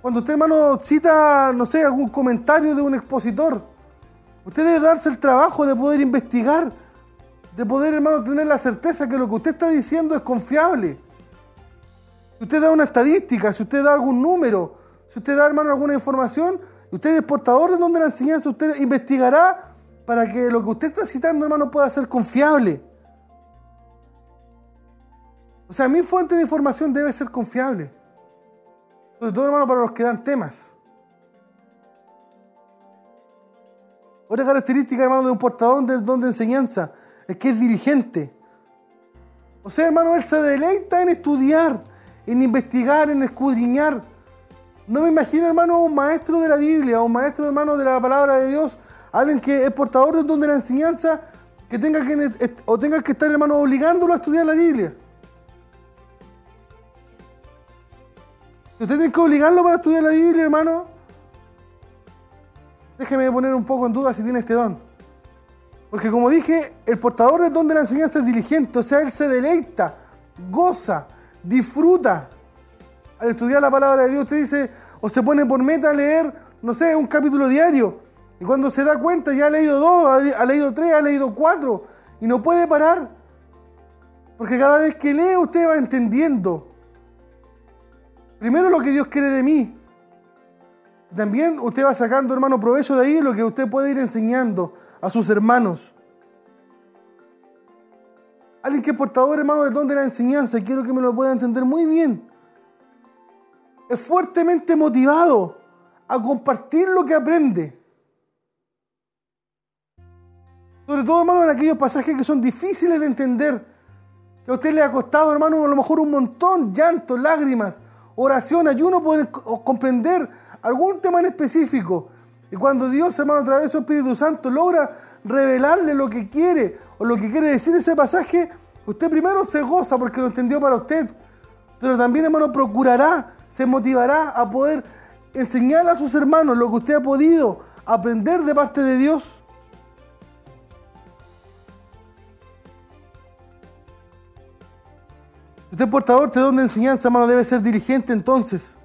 cuando usted, hermano, cita, no sé, algún comentario de un expositor, usted debe darse el trabajo de poder investigar, de poder, hermano, tener la certeza que lo que usted está diciendo es confiable. Si usted da una estadística, si usted da algún número, si usted da, hermano, alguna información, usted es portador de donde la enseñanza, usted investigará para que lo que usted está citando, hermano, pueda ser confiable. O sea, mi fuente de información debe ser confiable. Sobre todo, hermano, para los que dan temas. Otra característica, hermano, de un portador del don de enseñanza es que es diligente. O sea, hermano, él se deleita en estudiar, en investigar, en escudriñar. No me imagino, hermano, un maestro de la Biblia, un maestro, hermano, de la palabra de Dios, alguien que es portador del don de la enseñanza, que tenga que, o tenga que estar, hermano, obligándolo a estudiar la Biblia. Usted tiene que obligarlo para estudiar la Biblia, hermano, déjeme poner un poco en duda si tiene este don. Porque como dije, el portador del don de la enseñanza es diligente, o sea, él se deleita, goza, disfruta al estudiar la palabra de Dios. Usted dice, o se pone por meta a leer, no sé, un capítulo diario. Y cuando se da cuenta, ya ha leído dos, ha leído tres, ha leído cuatro, y no puede parar. Porque cada vez que lee, usted va entendiendo. Primero lo que Dios quiere de mí. También usted va sacando, hermano, provecho de ahí lo que usted puede ir enseñando a sus hermanos. Alguien que es portador, hermano, del don de la enseñanza, y quiero que me lo pueda entender muy bien. Es fuertemente motivado a compartir lo que aprende. Sobre todo, hermano, en aquellos pasajes que son difíciles de entender. Que a usted le ha costado, hermano, a lo mejor un montón, llanto, lágrimas, oración, ayuno, poder comprender algún tema en específico. Y cuando Dios, hermano, a través de su Espíritu Santo logra revelarle lo que quiere o lo que quiere decir ese pasaje, usted primero se goza porque lo entendió para usted. Pero también, hermano, procurará, se motivará a poder enseñar a sus hermanos lo que usted ha podido aprender de parte de Dios. Usted portador de don de enseñanza, hermano, debe ser dirigente entonces.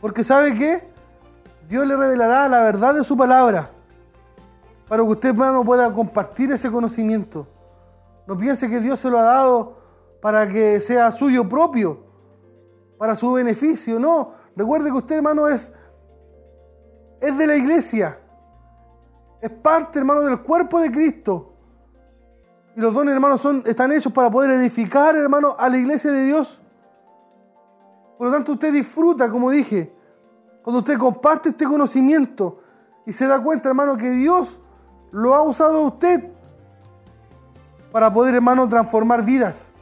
Porque ¿sabe qué? Dios le revelará la verdad de su palabra. Para que usted, hermano, pueda compartir ese conocimiento. No piense que Dios se lo ha dado para que sea suyo propio, para su beneficio. No, recuerde que usted, hermano, es, es de la iglesia. Es parte, hermano, del cuerpo de Cristo. Y los dones, hermanos, son, están hechos para poder edificar, hermano, a la iglesia de Dios. Por lo tanto, usted disfruta, como dije, cuando usted comparte este conocimiento y se da cuenta, hermano, que Dios lo ha usado usted para poder, hermano, transformar vidas.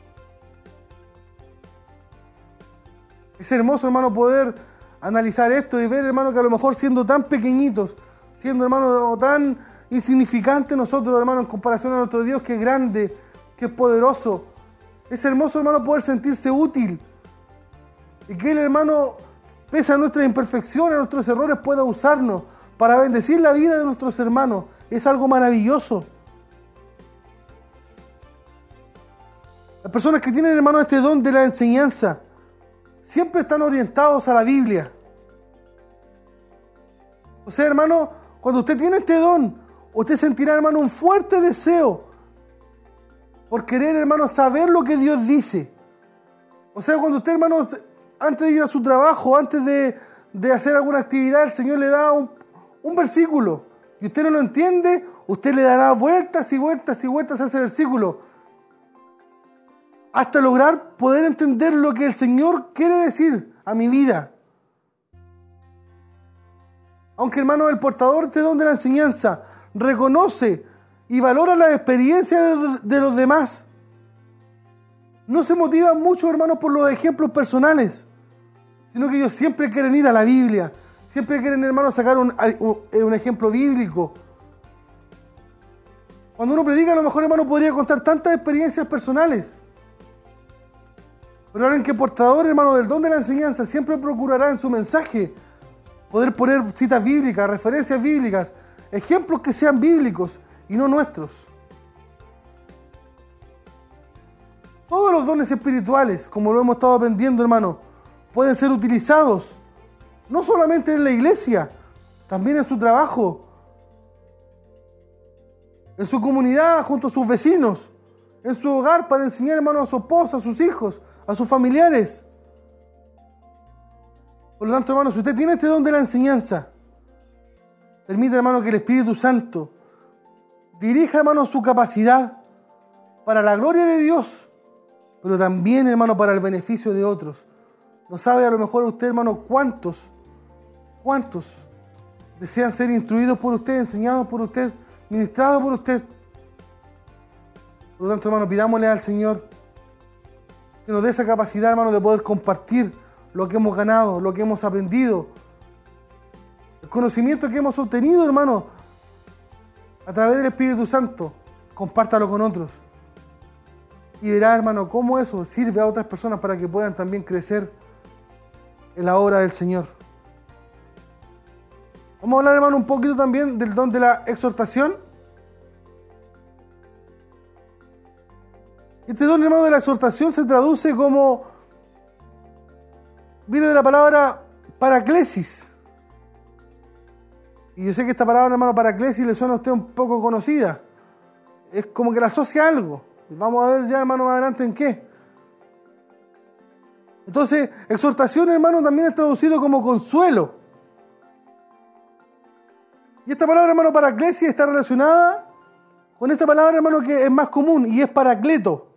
Es hermoso, hermano, poder analizar esto y ver, hermano, que a lo mejor siendo tan pequeñitos, siendo, hermano, tan insignificantes nosotros, hermano, en comparación a nuestro Dios que es grande, que es poderoso. Es hermoso, hermano, poder sentirse útil. Y que Él, hermano, pese a nuestras imperfecciones, a nuestros errores, pueda usarnos para bendecir la vida de nuestros hermanos. Es algo maravilloso. Las personas que tienen, hermano, este don de la enseñanza, siempre están orientados a la Biblia. O sea, hermano, cuando usted tiene este don, usted sentirá, hermano, un fuerte deseo por querer, hermano, saber lo que Dios dice. O sea, cuando usted, hermano, antes de ir a su trabajo, antes de, de hacer alguna actividad, el Señor le da un, un versículo y usted no lo entiende, usted le dará vueltas y vueltas y vueltas a ese versículo hasta lograr poder entender lo que el Señor quiere decir a mi vida. Aunque hermano, el portador de don de la enseñanza reconoce y valora la experiencia de, los demás. No se motiva mucho, hermano, por los ejemplos personales, sino que ellos siempre quieren ir a la Biblia, siempre quieren, hermano, sacar un, un, un ejemplo bíblico. Cuando uno predica, a lo mejor, hermano, podría contar tantas experiencias personales. Pero alguien que portador, hermano, del don de la enseñanza siempre procurará en su mensaje poder poner citas bíblicas, referencias bíblicas, ejemplos que sean bíblicos y no nuestros. Todos los dones espirituales, como lo hemos estado aprendiendo, hermano, pueden ser utilizados no solamente en la iglesia, también en su trabajo, en su comunidad, junto a sus vecinos, en su hogar para enseñar, hermano, a su esposa, a sus hijos, a sus familiares. Por lo tanto, hermano, si usted tiene este don de la enseñanza, permite, hermano, que el Espíritu Santo dirija, hermano, su capacidad para la gloria de Dios, pero también, hermano, para el beneficio de otros. No sabe a lo mejor usted, hermano, cuántos, cuántos desean ser instruidos por usted, enseñados por usted, ministrados por usted. Por lo tanto, hermano, pidámosle al Señor que nos dé esa capacidad, hermano, de poder compartir lo que hemos ganado, lo que hemos aprendido, el conocimiento que hemos obtenido, hermano, a través del Espíritu Santo. Compártalo con otros. Y verá, hermano, cómo eso sirve a otras personas para que puedan también crecer en la obra del Señor. Vamos a hablar, hermano, un poquito también del don de la exhortación. Este don, hermano, de la exhortación se traduce como. Viene de la palabra paraclesis. Y yo sé que esta palabra, hermano, paraclesis le suena a usted un poco conocida. Es como que la asocia a algo. Vamos a ver ya, hermano, más adelante en qué. Entonces, exhortación, hermano, también es traducido como consuelo. Y esta palabra, hermano, paraclesis está relacionada con esta palabra, hermano, que es más común y es paracleto.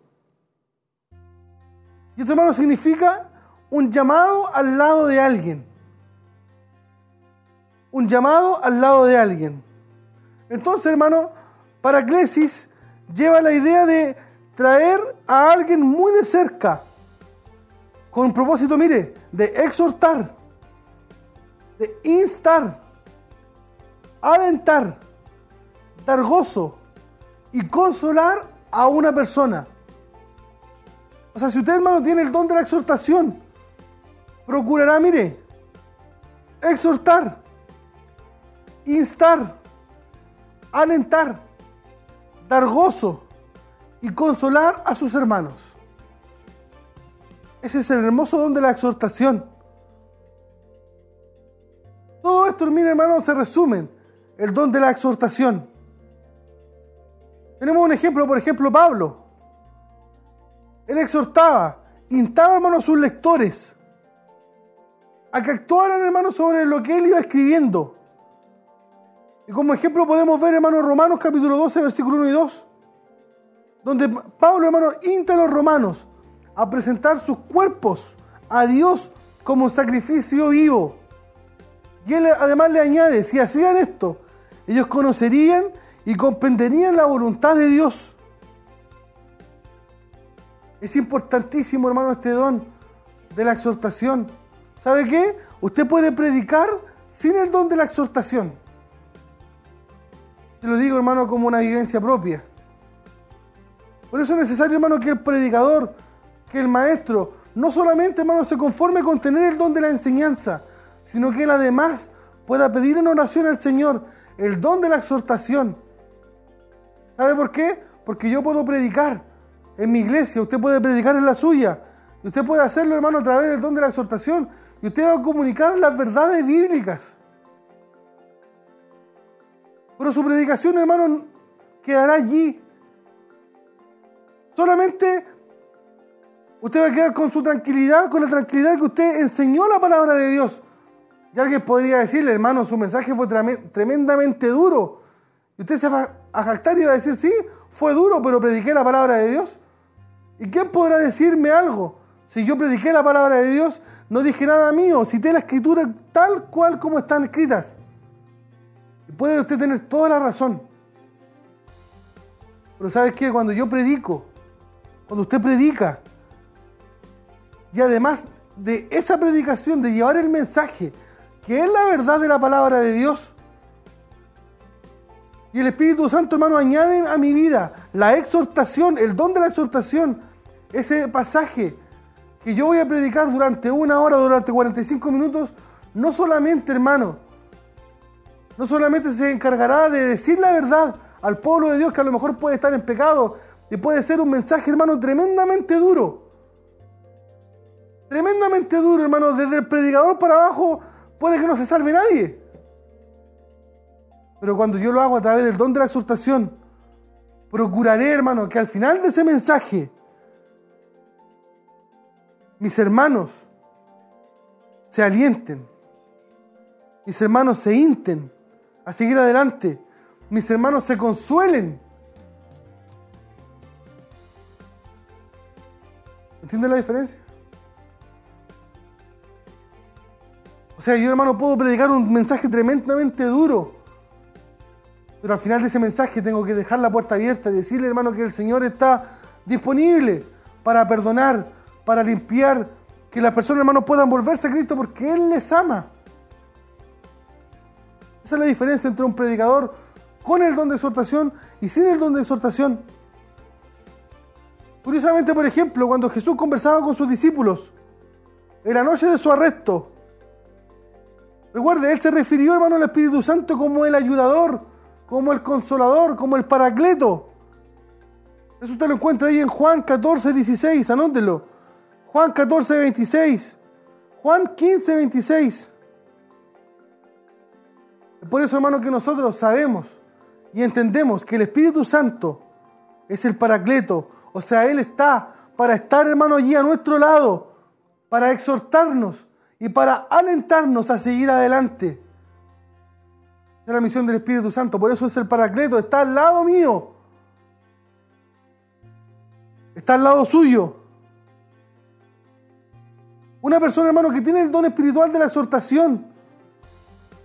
Y esto, hermano, significa un llamado al lado de alguien. Un llamado al lado de alguien. Entonces, hermano, paraclesis lleva la idea de traer a alguien muy de cerca. Con propósito, mire, de exhortar, de instar, alentar, dar gozo y consolar a una persona. O sea, si usted, hermano, tiene el don de la exhortación, procurará, mire, exhortar, instar, alentar, dar gozo y consolar a sus hermanos. Ese es el hermoso don de la exhortación. Todo esto, mire, hermano, se resume el don de la exhortación. Tenemos un ejemplo, por ejemplo, Pablo. Él exhortaba, instaba, hermano, a sus lectores a que actuaran, hermano, sobre lo que él iba escribiendo. Y como ejemplo podemos ver, hermano, Romanos capítulo 12, versículo 1 y 2, donde Pablo, hermano, insta a los romanos a presentar sus cuerpos a Dios como sacrificio vivo. Y él además le añade, si hacían esto, ellos conocerían y comprenderían la voluntad de Dios. Es importantísimo, hermano, este don de la exhortación. ¿Sabe qué? Usted puede predicar sin el don de la exhortación. Te lo digo, hermano, como una vivencia propia. Por eso es necesario, hermano, que el predicador, que el maestro, no solamente, hermano, se conforme con tener el don de la enseñanza, sino que él además pueda pedir en oración al Señor el don de la exhortación. ¿Sabe por qué? Porque yo puedo predicar en mi iglesia, usted puede predicar en la suya, y usted puede hacerlo, hermano, a través del don de la exhortación, y usted va a comunicar las verdades bíblicas. Pero su predicación, hermano, quedará allí. Solamente usted va a quedar con su tranquilidad, con la tranquilidad que usted enseñó la palabra de Dios. Y alguien podría decirle, hermano, su mensaje fue trem- tremendamente duro. Y usted se va a jactar y va a decir, sí, fue duro, pero prediqué la palabra de Dios. ¿Y quién podrá decirme algo? Si yo prediqué la palabra de Dios, no dije nada mío, cité la escritura tal cual como están escritas. Puede usted tener toda la razón. Pero ¿sabes qué? Cuando yo predico, cuando usted predica, y además de esa predicación, de llevar el mensaje, que es la verdad de la palabra de Dios, y el Espíritu Santo, hermano, añade a mi vida la exhortación, el don de la exhortación, ese pasaje que yo voy a predicar durante una hora, durante 45 minutos, no solamente, hermano, no solamente se encargará de decir la verdad al pueblo de Dios que a lo mejor puede estar en pecado y puede ser un mensaje, hermano, tremendamente duro. Tremendamente duro, hermano. Desde el predicador para abajo puede que no se salve nadie. Pero cuando yo lo hago a través del don de la exhortación, procuraré, hermano, que al final de ese mensaje, mis hermanos se alienten, mis hermanos se hinten a seguir adelante, mis hermanos se consuelen. ¿Entienden la diferencia? O sea, yo hermano puedo predicar un mensaje tremendamente duro, pero al final de ese mensaje tengo que dejar la puerta abierta y decirle hermano que el Señor está disponible para perdonar, para limpiar, que las personas hermano puedan volverse a Cristo porque Él les ama. Esa es la diferencia entre un predicador con el don de exhortación y sin el don de exhortación. Curiosamente, por ejemplo, cuando Jesús conversaba con sus discípulos en la noche de su arresto, recuerde, Él se refirió, hermano, al Espíritu Santo como el ayudador, como el consolador, como el paracleto. Eso usted lo encuentra ahí en Juan 14, 16, anótelo. Juan 14, 26. Juan 15, 26. Por eso, hermano, que nosotros sabemos y entendemos que el Espíritu Santo es el paracleto. O sea, Él está para estar, hermano, allí a nuestro lado, para exhortarnos y para alentarnos a seguir adelante. Es la misión del Espíritu Santo. Por eso es el paracleto. Está al lado mío. Está al lado suyo. Una persona, hermano, que tiene el don espiritual de la exhortación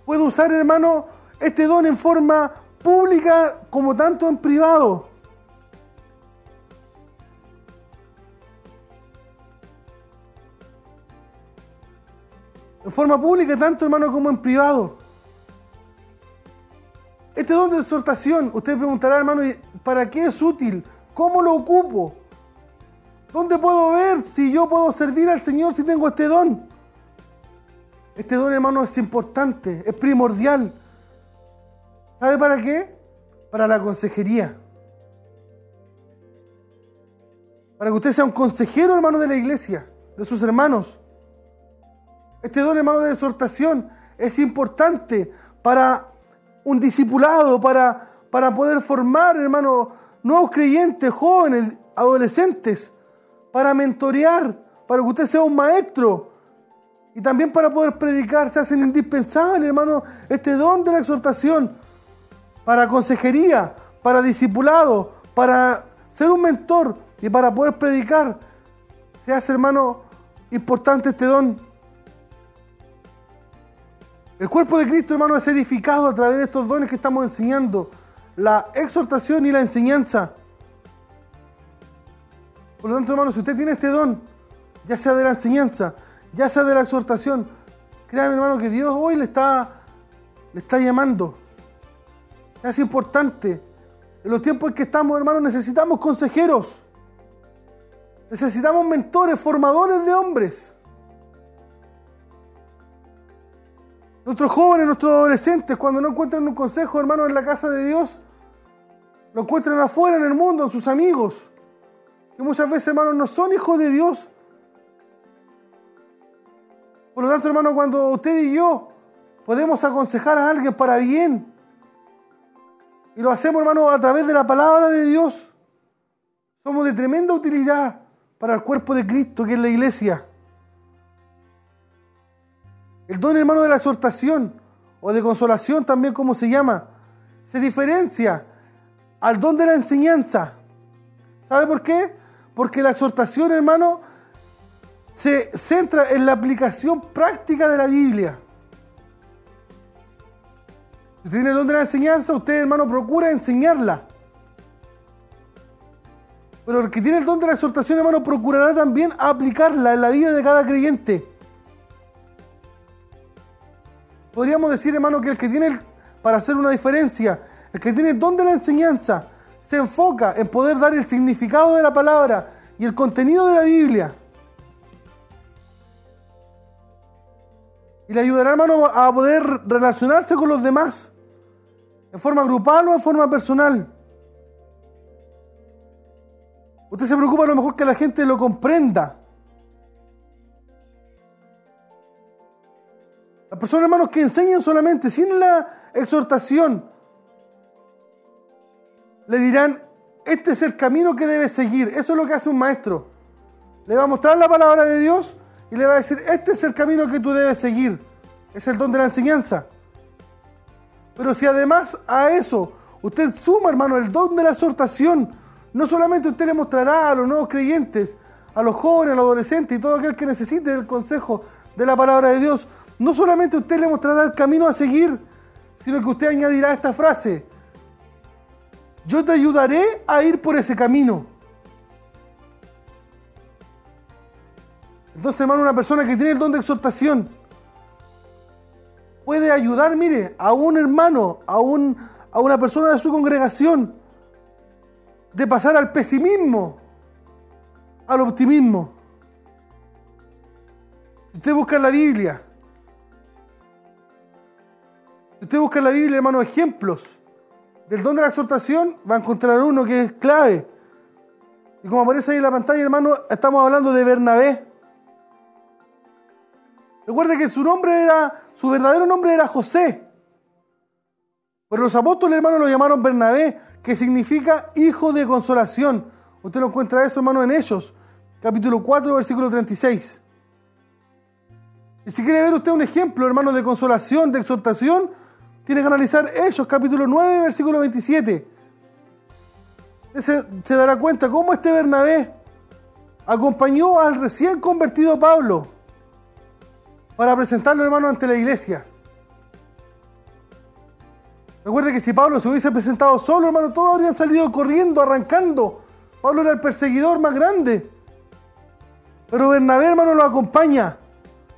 puede usar, hermano, este don en forma pública como tanto en privado. En forma pública, tanto hermano como en privado. Este don de exhortación, usted preguntará, hermano, ¿y ¿para qué es útil? ¿Cómo lo ocupo? ¿Dónde puedo ver si yo puedo servir al Señor si tengo este don? Este don, hermano, es importante, es primordial. ¿Sabe para qué? Para la consejería. Para que usted sea un consejero, hermano, de la iglesia, de sus hermanos. Este don, hermano, de exhortación es importante para un discipulado, para, para poder formar, hermano, nuevos creyentes, jóvenes, adolescentes, para mentorear, para que usted sea un maestro. Y también para poder predicar se hacen indispensables, hermano, este don de la exhortación para consejería, para discipulado, para ser un mentor y para poder predicar. Se hace, hermano, importante este don. El cuerpo de Cristo, hermano, es edificado a través de estos dones que estamos enseñando. La exhortación y la enseñanza. Por lo tanto, hermano, si usted tiene este don, ya sea de la enseñanza, ya sea de la exhortación, créame, hermano, que Dios hoy le está, le está llamando. Es importante. En los tiempos en que estamos, hermanos, necesitamos consejeros. Necesitamos mentores, formadores de hombres. Nuestros jóvenes, nuestros adolescentes, cuando no encuentran un consejo, hermano, en la casa de Dios, lo encuentran afuera, en el mundo, en sus amigos. Que muchas veces, hermanos, no son hijos de Dios. Por lo tanto, hermano, cuando usted y yo podemos aconsejar a alguien para bien, y lo hacemos, hermano, a través de la palabra de Dios, somos de tremenda utilidad para el cuerpo de Cristo, que es la iglesia. El don, hermano, de la exhortación o de consolación, también como se llama, se diferencia al don de la enseñanza. ¿Sabe por qué? Porque la exhortación, hermano, se centra en la aplicación práctica de la Biblia. Si usted tiene el don de la enseñanza, usted, hermano, procura enseñarla. Pero el que tiene el don de la exhortación, hermano, procurará también aplicarla en la vida de cada creyente. Podríamos decir, hermano, que el que tiene, el- para hacer una diferencia, el que tiene el don de la enseñanza, se enfoca en poder dar el significado de la palabra y el contenido de la Biblia. Y le ayudará, hermano, a poder relacionarse con los demás, en forma grupal o en forma personal. Usted se preocupa a lo mejor que la gente lo comprenda. Las personas, hermanos, que enseñan solamente sin la exhortación, le dirán, este es el camino que debe seguir. Eso es lo que hace un maestro. Le va a mostrar la palabra de Dios y le va a decir, este es el camino que tú debes seguir. Es el don de la enseñanza. Pero si además a eso usted suma, hermano, el don de la exhortación, no solamente usted le mostrará a los nuevos creyentes, a los jóvenes, a los adolescentes y todo aquel que necesite el consejo de la palabra de Dios, no solamente usted le mostrará el camino a seguir, sino que usted añadirá esta frase, yo te ayudaré a ir por ese camino. Entonces, hermano, una persona que tiene el don de exhortación puede ayudar, mire, a un hermano, a, un, a una persona de su congregación, de pasar al pesimismo, al optimismo. Usted busca en la Biblia. Usted busca en la Biblia, hermano, ejemplos del don de la exhortación, va a encontrar uno que es clave. Y como aparece ahí en la pantalla, hermano, estamos hablando de Bernabé. Recuerde que su nombre era, su verdadero nombre era José. Pero los apóstoles, hermano, lo llamaron Bernabé, que significa hijo de consolación. Usted lo encuentra eso, hermano, en Hechos, capítulo 4, versículo 36. Y si quiere ver usted un ejemplo, hermano, de consolación, de exhortación, tiene que analizar Hechos, capítulo 9, versículo 27. Se, se dará cuenta cómo este Bernabé acompañó al recién convertido Pablo para presentarlo, hermano, ante la iglesia. Recuerde que si Pablo se hubiese presentado solo, hermano, todos habrían salido corriendo, arrancando. Pablo era el perseguidor más grande. Pero Bernabé, hermano, lo acompaña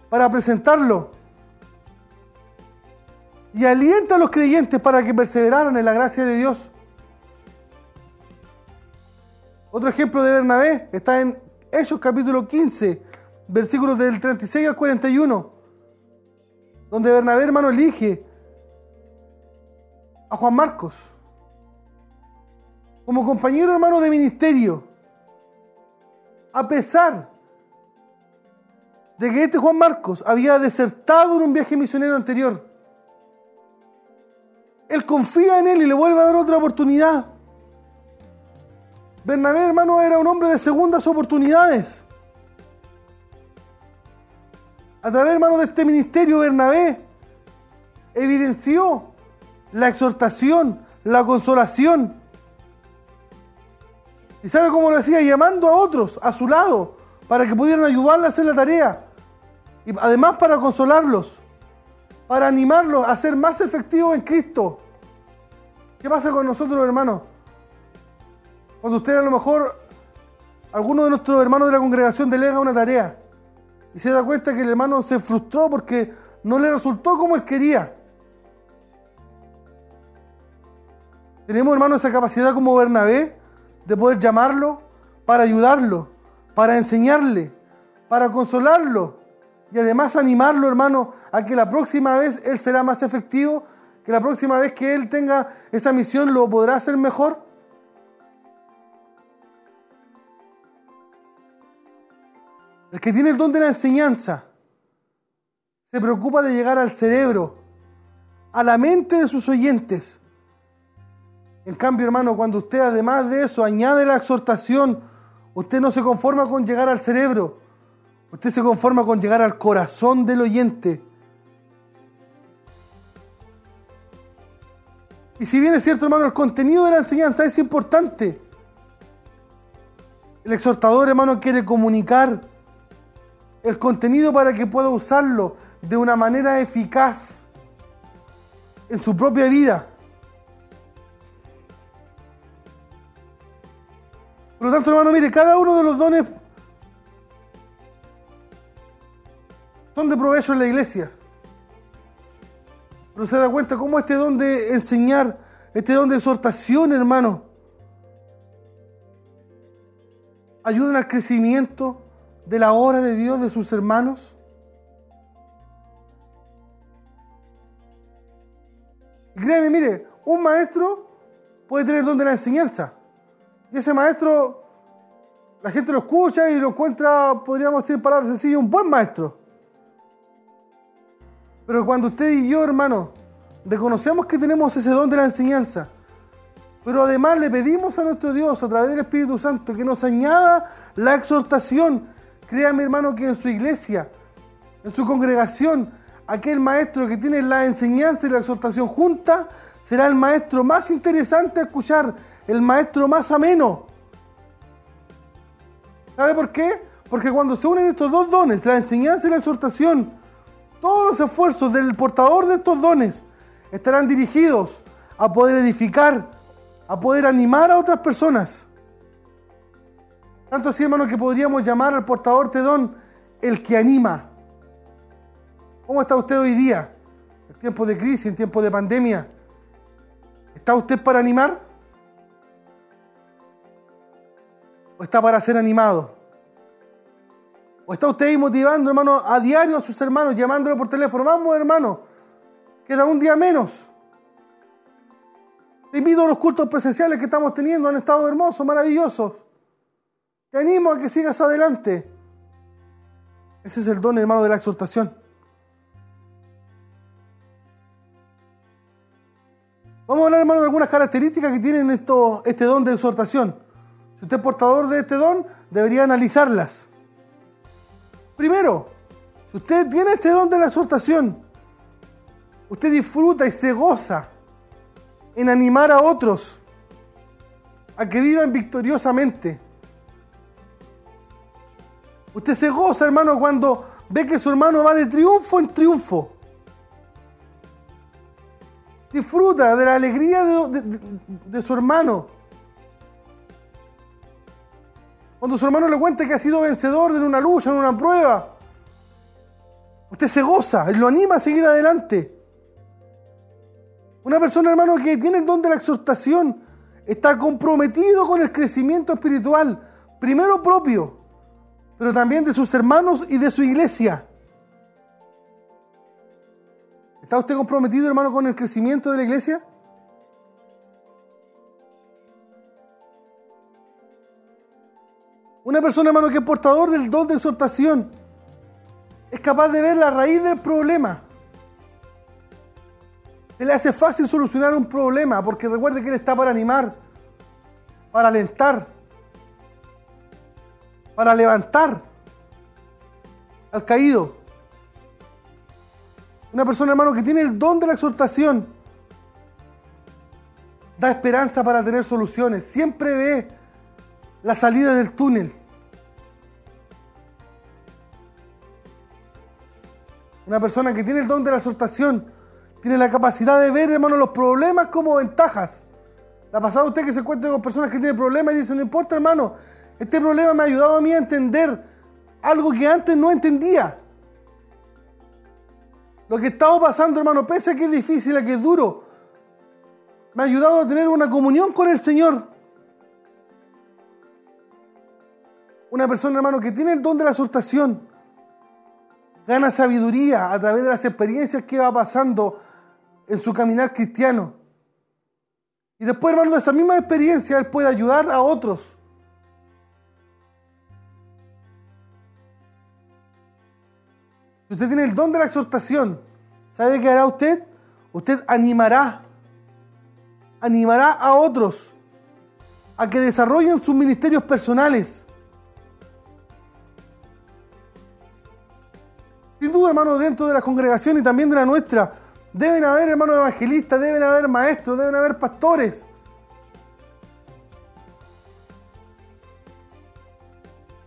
para presentarlo. Y alienta a los creyentes para que perseveraran en la gracia de Dios. Otro ejemplo de Bernabé está en Hechos capítulo 15, versículos del 36 al 41, donde Bernabé, hermano, elige a Juan Marcos como compañero, hermano, de ministerio, a pesar de que este Juan Marcos había desertado en un viaje misionero anterior. Él confía en él y le vuelve a dar otra oportunidad. Bernabé, hermano, era un hombre de segundas oportunidades. A través, hermano, de este ministerio, Bernabé evidenció la exhortación, la consolación. ¿Y sabe cómo lo hacía? Llamando a otros a su lado para que pudieran ayudarle a hacer la tarea. Y además para consolarlos, para animarlos a ser más efectivos en Cristo. ¿Qué pasa con nosotros, hermanos? Cuando usted a lo mejor alguno de nuestros hermanos de la congregación delega una tarea y se da cuenta que el hermano se frustró porque no le resultó como él quería. Tenemos, hermano, esa capacidad como Bernabé de poder llamarlo para ayudarlo, para enseñarle, para consolarlo y además animarlo, hermano, a que la próxima vez él será más efectivo, que la próxima vez que él tenga esa misión lo podrá hacer mejor. El que tiene el don de la enseñanza se preocupa de llegar al cerebro, a la mente de sus oyentes. En cambio, hermano, cuando usted además de eso añade la exhortación, usted no se conforma con llegar al cerebro, usted se conforma con llegar al corazón del oyente. Y si bien es cierto, hermano, el contenido de la enseñanza es importante, el exhortador, hermano, quiere comunicar el contenido para que pueda usarlo de una manera eficaz en su propia vida. Por lo tanto, hermano, mire, cada uno de los dones son de provecho en la iglesia. Pero se da cuenta cómo este don de enseñar, este don de exhortación, hermano, ayudan al crecimiento de la obra de Dios de sus hermanos. Y créeme, mire, un maestro puede tener don de la enseñanza. Y ese maestro, la gente lo escucha y lo encuentra, podríamos decir palabras sencillas, un buen maestro. Pero cuando usted y yo, hermano, reconocemos que tenemos ese don de la enseñanza, pero además le pedimos a nuestro Dios a través del Espíritu Santo que nos añada la exhortación, créame hermano que en su iglesia, en su congregación, aquel maestro que tiene la enseñanza y la exhortación juntas, será el maestro más interesante a escuchar, el maestro más ameno. ¿Sabe por qué? Porque cuando se unen estos dos dones, la enseñanza y la exhortación, todos los esfuerzos del portador de estos dones estarán dirigidos a poder edificar, a poder animar a otras personas. Tanto así, hermano, que podríamos llamar al portador de don el que anima. ¿Cómo está usted hoy día? En tiempos de crisis, en tiempos de pandemia. ¿Está usted para animar? ¿O está para ser animado? ¿O está usted ahí motivando, hermano, a diario a sus hermanos, llamándolo por teléfono? Vamos, hermano, queda un día menos. Te invito a los cultos presenciales que estamos teniendo, han estado hermosos, maravillosos. Te animo a que sigas adelante. Ese es el don, hermano, de la exhortación. Vamos a hablar, hermano, de algunas características que tienen esto, este don de exhortación. Si usted es portador de este don, debería analizarlas. Primero, si usted tiene este don de la exhortación, usted disfruta y se goza en animar a otros a que vivan victoriosamente. Usted se goza, hermano, cuando ve que su hermano va de triunfo en triunfo. Disfruta de la alegría de, de- su hermano. Cuando su hermano le cuenta que ha sido vencedor en una lucha, en una prueba, usted se goza y lo anima a seguir adelante. Una persona, hermano, que tiene el don de la exhortación, está comprometido con el crecimiento espiritual, primero propio, pero también de sus hermanos y de su iglesia. ¿Está usted comprometido, hermano, con el crecimiento de la iglesia? Una persona, hermano, que es portador del don de exhortación, es capaz de ver la raíz del problema. Se le hace fácil solucionar un problema, porque recuerde que Él está para animar, para alentar, para levantar al caído. Una persona, hermano, que tiene el don de la exhortación, da esperanza para tener soluciones, siempre ve la salida del túnel. Una persona que tiene el don de la exhortación tiene la capacidad de ver, hermano, los problemas como ventajas. La pasada usted que se encuentra con personas que tienen problemas y dice, no importa, hermano, Este problema me ha ayudado a mí a entender algo que antes no entendía. Lo que estaba pasando, hermano, pese a que es difícil, a que es duro, me ha ayudado a tener una comunión con el Señor. Una persona, hermano, que tiene el don de la exhortación, gana sabiduría a través de las experiencias que va pasando en su caminar cristiano. Y después, hermano, de esa misma experiencia, él puede ayudar a otros. Si usted tiene el don de la exhortación, ¿sabe qué hará usted? Usted animará, animará a otros a que desarrollen sus ministerios personales. Sin duda, hermano, dentro de la congregación y también de la nuestra, deben haber hermanos evangelistas, deben haber maestros, deben haber pastores.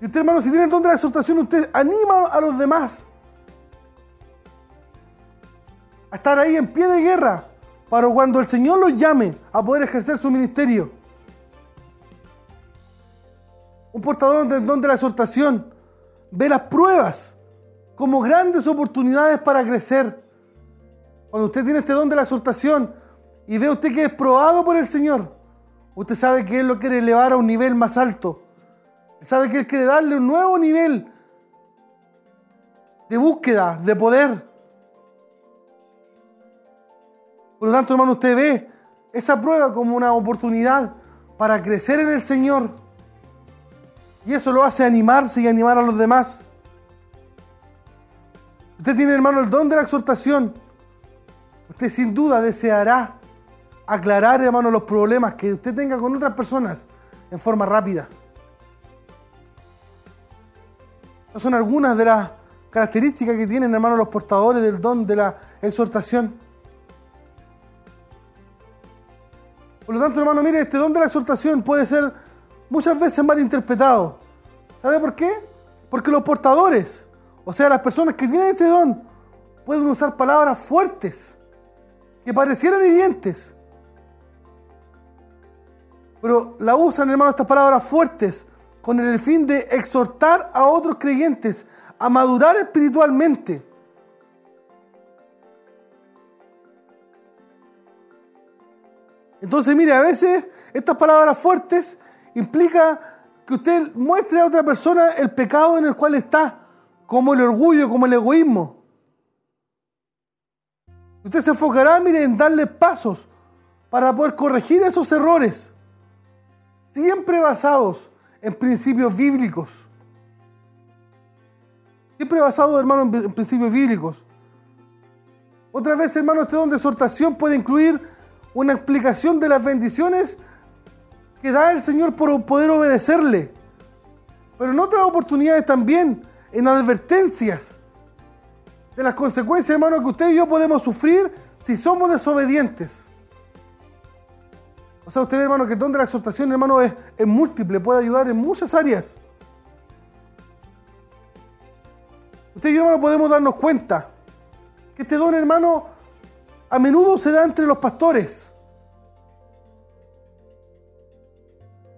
Y usted, hermano, si tiene el don de la exhortación, usted anima a los demás a estar ahí en pie de guerra para cuando el Señor los llame a poder ejercer su ministerio. Un portador del don de la exhortación ve las pruebas como grandes oportunidades para crecer. Cuando usted tiene este don de la exhortación y ve usted que es probado por el Señor, usted sabe que Él lo quiere elevar a un nivel más alto. Sabe que Él quiere darle un nuevo nivel de búsqueda, de poder. Por lo tanto, hermano, usted ve esa prueba como una oportunidad para crecer en el Señor. Y eso lo hace animarse y animar a los demás. Usted tiene, hermano, el don de la exhortación. Usted sin duda deseará aclarar, hermano, los problemas que usted tenga con otras personas en forma rápida. Estas son algunas de las características que tienen, hermano, los portadores del don de la exhortación. Por lo tanto, hermano, mire, este don de la exhortación puede ser muchas veces mal interpretado. ¿Sabe por qué? Porque los portadores, o sea, las personas que tienen este don, pueden usar palabras fuertes, que parecieran hirientes. Pero la usan, hermano, estas palabras fuertes con el fin de exhortar a otros creyentes a madurar espiritualmente. Entonces, mire, a veces estas palabras fuertes implica que usted muestre a otra persona el pecado en el cual está, como el orgullo, como el egoísmo. Usted se enfocará, mire, en darle pasos para poder corregir esos errores, siempre basados en principios bíblicos. Siempre basado, hermano, en principios bíblicos. Otra vez, hermano, este don de exhortación puede incluir una explicación de las bendiciones que da el Señor por poder obedecerle. Pero en otras oportunidades también, en advertencias de las consecuencias, hermano, que usted y yo podemos sufrir si somos desobedientes. O sea, usted hermano, que el don de la exhortación, hermano, es, es múltiple, puede ayudar en muchas áreas. Usted y yo, hermano, podemos darnos cuenta que este don, hermano, a menudo se da entre los pastores.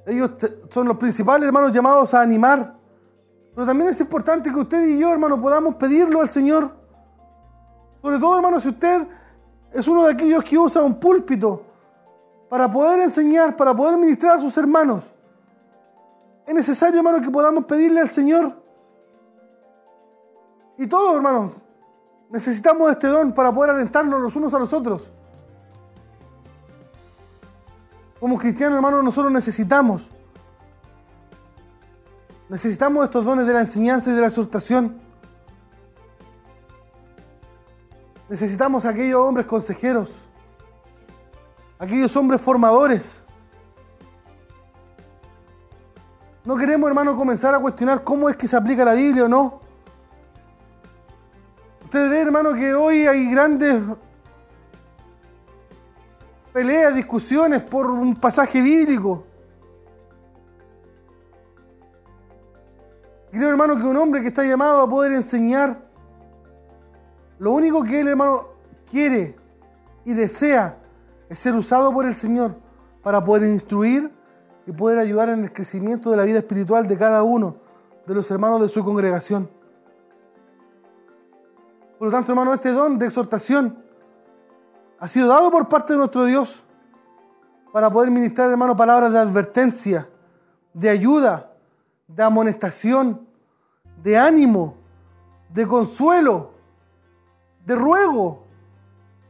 Ellos son los principales hermanos llamados a animar. Pero también es importante que usted y yo, hermano, podamos pedirlo al Señor. Sobre todo, hermano, si usted es uno de aquellos que usa un púlpito para poder enseñar, para poder ministrar a sus hermanos. Es necesario, hermano, que podamos pedirle al Señor. Y todos, hermanos, necesitamos este don para poder alentarnos los unos a los otros. Como cristianos, hermanos, nosotros necesitamos. Necesitamos estos dones de la enseñanza y de la exhortación. Necesitamos aquellos hombres consejeros, aquellos hombres formadores. No queremos, hermano, comenzar a cuestionar cómo es que se aplica la Biblia o no. Usted ve, hermano, que hoy hay grandes peleas, discusiones por un pasaje bíblico. Creo, hermano, que un hombre que está llamado a poder enseñar, lo único que él, hermano, quiere y desea es ser usado por el Señor para poder instruir y poder ayudar en el crecimiento de la vida espiritual de cada uno de los hermanos de su congregación. Por lo tanto, hermano, este don de exhortación ha sido dado por parte de nuestro Dios para poder ministrar, hermano, palabras de advertencia, de ayuda, de amonestación, de ánimo, de consuelo, de ruego,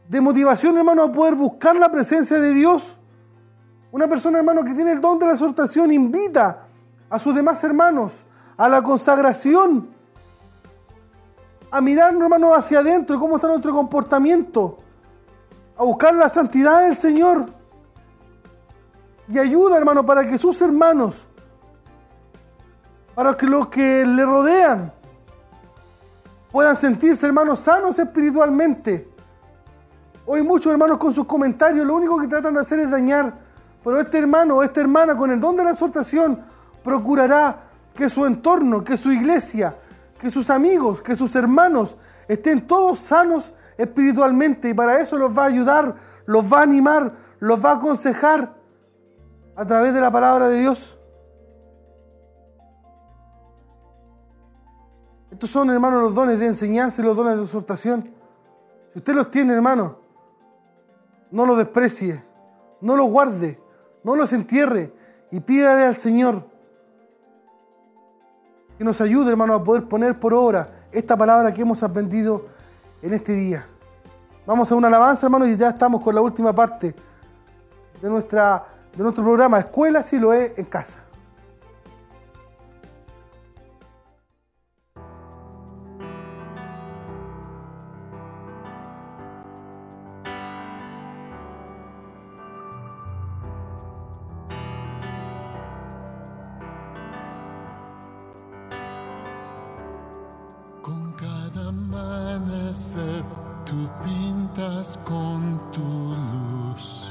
de motivación, hermano, a poder buscar la presencia de Dios. Una persona, hermano, que tiene el don de la exhortación invita a sus demás hermanos a la consagración, a mirar, hermano, hacia adentro, cómo está nuestro comportamiento, a buscar la santidad del Señor. Y ayuda, hermano, para que sus hermanos, para que los que le rodean, puedan sentirse, hermanos, sanos espiritualmente. Hoy muchos hermanos con sus comentarios lo único que tratan de hacer es dañar. Pero este hermano o esta hermana con el don de la exhortación procurará que su entorno, que su iglesia, que sus amigos, que sus hermanos estén todos sanos espiritualmente y para eso los va a ayudar, los va a animar, los va a aconsejar a través de la palabra de Dios. Estos son, hermanos, los dones de enseñanza y los dones de exhortación. Si usted los tiene, hermano, no los desprecie, no los guarde, no los entierre y pídale al Señor que nos ayude, hermano, a poder poner por obra esta palabra que hemos aprendido en este día. Vamos a una alabanza, hermano, y ya estamos con la última parte de, nuestra, de nuestro programa Escuela si lo es en casa. Cada amanecer tú pintas con tu luz,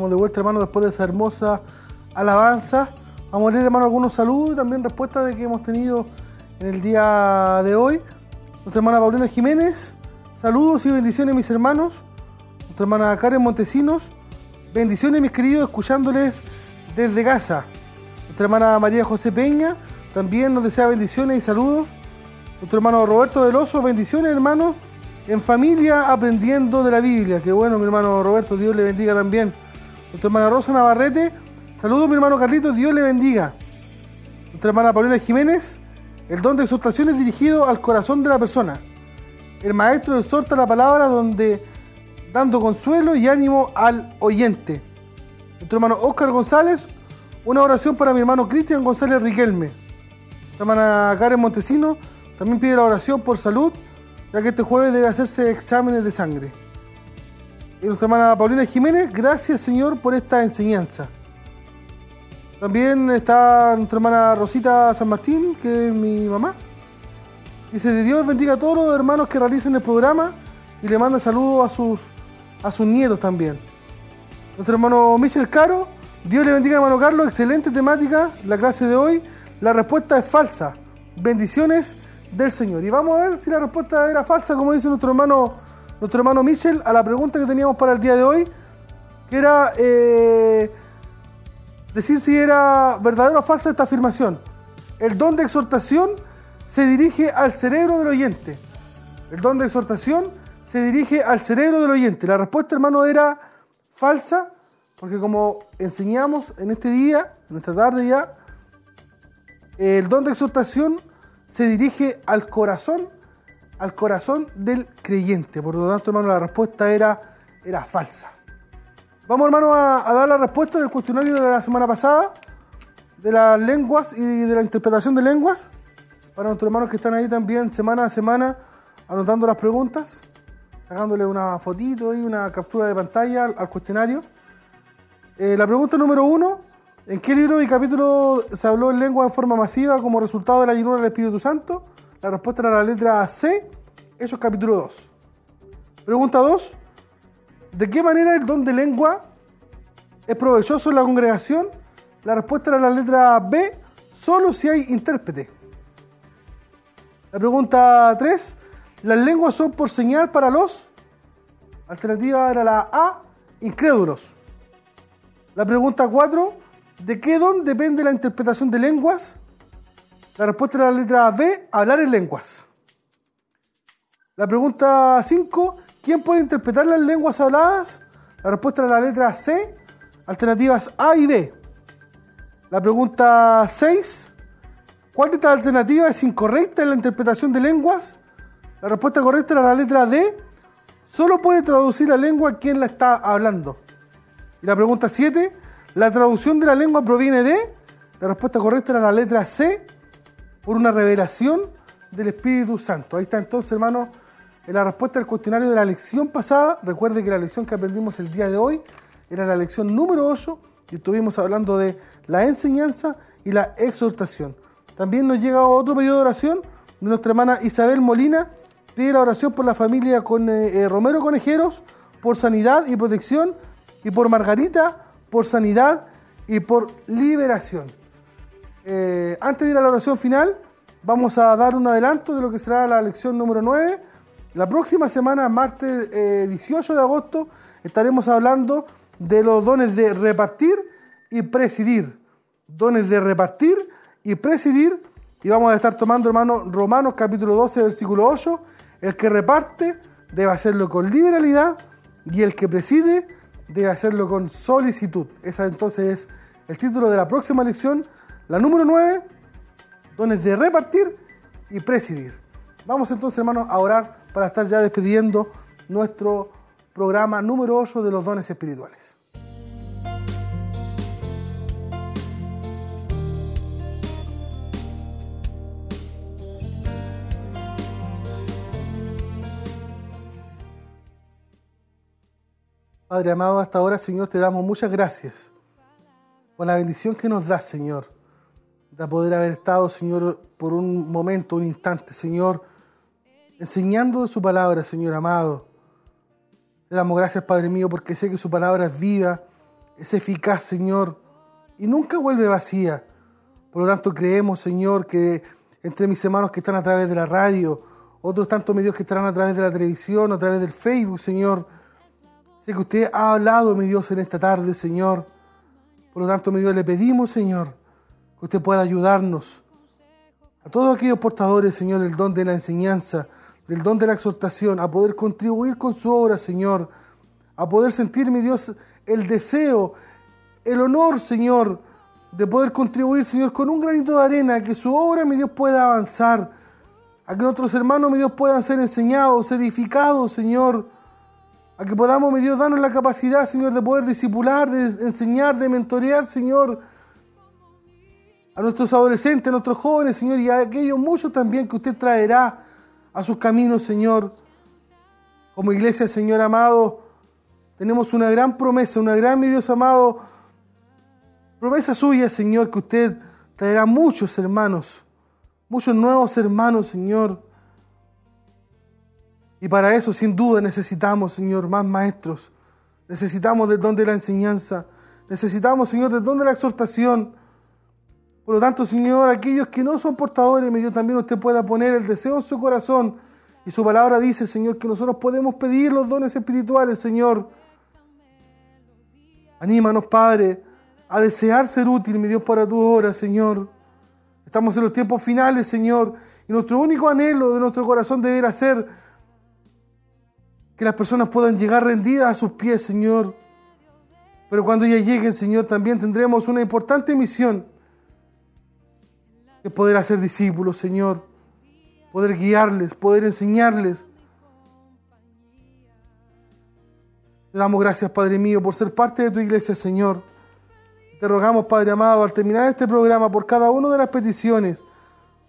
estamos de vuelta, hermano, después de esa hermosa alabanza. Vamos a leer, hermano, algunos saludos y también respuestas de que hemos tenido en el día de hoy. Nuestra hermana Paulina Jiménez, saludos y bendiciones, mis hermanos. Nuestra hermana Karen Montesinos, bendiciones, mis queridos, escuchándoles desde casa. Nuestra hermana María José Peña también nos desea bendiciones y saludos. Nuestro hermano Roberto Veloso, bendiciones, hermano, en familia aprendiendo de la Biblia. Qué bueno, mi hermano Roberto, Dios le bendiga también. Nuestra hermana Rosa Navarrete, saludos, mi hermano Carlitos, Dios le bendiga. Nuestra hermana Paulina Jiménez, el don de exhortación es dirigido al corazón de la persona. El maestro exhorta la palabra donde dando consuelo y ánimo al oyente. Nuestro hermano Oscar González, una oración para mi hermano Cristian González Riquelme. Nuestra hermana Karen Montesino también pide la oración por salud, ya que este jueves debe hacerse exámenes de sangre. Nuestra hermana Paulina Jiménez, gracias Señor por esta enseñanza. También está nuestra hermana Rosita San Martín, que es mi mamá. Dice, Dios bendiga a todos los hermanos que realicen el programa y le manda saludos a sus, a sus nietos también. Nuestro hermano Michel Caro, Dios le bendiga hermano Carlos, excelente temática, la clase de hoy. La respuesta es falsa. Bendiciones del Señor. Y vamos a ver si la respuesta era falsa, como dice nuestro hermano, nuestro hermano Michel, a la pregunta que teníamos para el día de hoy, que era eh, decir si era verdadera o falsa esta afirmación. El don de exhortación se dirige al cerebro del oyente. El don de exhortación se dirige al cerebro del oyente. La respuesta, hermano, era falsa, porque como enseñamos en este día, en esta tarde ya, el don de exhortación se dirige al corazón, al corazón del creyente. Por lo tanto, hermano, la respuesta era, era falsa. Vamos, hermano, a, a dar la respuesta del cuestionario de la semana pasada, de las lenguas y de la interpretación de lenguas, para nuestros hermanos que están ahí también semana a semana anotando las preguntas, sacándole una fotito y una captura de pantalla al, al cuestionario. Eh, la pregunta número uno, ¿en qué libro y capítulo se habló en lengua en forma masiva como resultado de la llenura del Espíritu Santo? La respuesta era la letra C, eso es capítulo 2. Pregunta 2, ¿de qué manera el don de lengua es provechoso en la congregación? La respuesta era la letra B, solo si hay intérprete. La pregunta 3, ¿las lenguas son por señal para los? Alternativa era la A, incrédulos. La pregunta 4, ¿de qué don depende la interpretación de lenguas? La respuesta era la letra B, hablar en lenguas. La pregunta 5, ¿quién puede interpretar las lenguas habladas? La respuesta era la letra C, alternativas A y B. La pregunta 6, ¿cuál de estas alternativas es incorrecta en la interpretación de lenguas? La respuesta correcta era la letra D, solo puede traducir la lengua quien la está hablando. Y la pregunta 7, ¿la traducción de la lengua proviene de? La respuesta correcta era la letra C, por una revelación del Espíritu Santo. Ahí está entonces, hermano, en la respuesta al cuestionario de la lección pasada. Recuerde que la lección que aprendimos el día de hoy era la lección número 8 y estuvimos hablando de la enseñanza y la exhortación. También nos llega otro pedido de oración de nuestra hermana Isabel Molina. Pide la oración por la familia con, eh, Romero Conejeros, por sanidad y protección, y por Margarita, por sanidad y por liberación. Eh, antes de ir a la oración final, vamos a dar un adelanto de lo que será la lección número 9. La próxima semana, martes eh, 18 de agosto, estaremos hablando de los dones de repartir y presidir. Dones de repartir y presidir. Y vamos a estar tomando, hermano, Romanos capítulo 12, versículo 8. El que reparte debe hacerlo con liberalidad y el que preside debe hacerlo con solicitud. Esa entonces es el título de la próxima lección, la número 9, dones de repartir y presidir. Vamos entonces, hermanos, a orar para estar ya despidiendo nuestro programa número 8 de los dones espirituales. Padre amado, hasta ahora, Señor, te damos muchas gracias por la bendición que nos das, Señor, de poder haber estado, Señor, por un momento, un instante, Señor, enseñando de su palabra, Señor amado. Te damos gracias, Padre mío, porque sé que su palabra es viva es eficaz, Señor, y nunca vuelve vacía. Por lo tanto, creemos, Señor, que entre mis hermanos que están a través de la radio, otros tantos medios que estarán a través de la televisión, a través del Facebook, Señor, sé que usted ha hablado, mi Dios, en esta tarde, Señor. Por lo tanto, mi Dios, le pedimos, Señor, que usted pueda ayudarnos. A todos aquellos portadores, Señor, del don de la enseñanza, del don de la exhortación, a poder contribuir con su obra, Señor, a poder sentir, mi Dios, el deseo, el honor, Señor, de poder contribuir, Señor, con un granito de arena, a que su obra, mi Dios, pueda avanzar, a que nuestros hermanos, mi Dios, puedan ser enseñados, edificados, Señor, a que podamos, mi Dios, darnos la capacidad, Señor, de poder discipular, de enseñar, de mentorear, Señor, a nuestros adolescentes, a nuestros jóvenes, Señor, y a aquellos muchos también que usted traerá a sus caminos, Señor. Como iglesia, Señor amado, tenemos una gran promesa, una gran, mi Dios amado, promesa suya, Señor, que usted traerá muchos hermanos, muchos nuevos hermanos, Señor. Y para eso, sin duda, necesitamos, Señor, más maestros. Necesitamos del don de la enseñanza. Necesitamos, Señor, del don de la exhortación. Por lo tanto, Señor, aquellos que no son portadores, mi Dios, también usted pueda poner el deseo en su corazón. Y su palabra dice, Señor, que nosotros podemos pedir los dones espirituales, Señor. Anímanos, Padre, a desear ser útil, mi Dios, para tu obra, Señor. Estamos en los tiempos finales, Señor, y nuestro único anhelo de nuestro corazón deberá ser que las personas puedan llegar rendidas a sus pies, Señor. Pero cuando ya lleguen, Señor, también tendremos una importante misión, es poder hacer discípulos, Señor, poder guiarles, poder enseñarles. Te damos gracias, Padre mío, por ser parte de tu iglesia, Señor. Te rogamos, Padre amado, al terminar este programa, por cada una de las peticiones,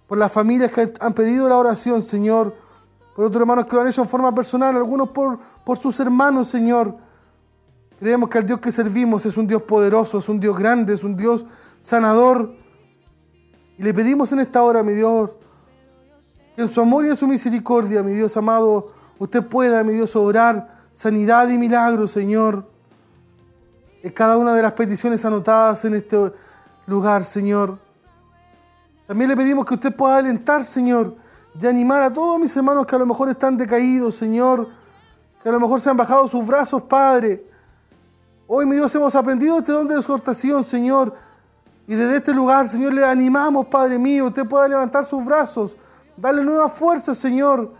por las familias que han pedido la oración, Señor, por otros hermanos que lo han hecho en forma personal, algunos por, por sus hermanos, Señor. Creemos que el Dios que servimos es un Dios poderoso, es un Dios grande, es un Dios sanador. Y le pedimos en esta hora, mi Dios, que en su amor y en su misericordia, mi Dios amado, usted pueda, mi Dios, obrar sanidad y milagro, Señor. En cada una de las peticiones anotadas en este lugar, Señor. También le pedimos que usted pueda alentar, Señor, de animar a todos mis hermanos que a lo mejor están decaídos, Señor, que a lo mejor se han bajado sus brazos, Padre. Hoy, mi Dios, hemos aprendido este don de exhortación, Señor. Y desde este lugar, Señor, le animamos, Padre mío, usted pueda levantar sus brazos, darle nueva fuerza, Señor,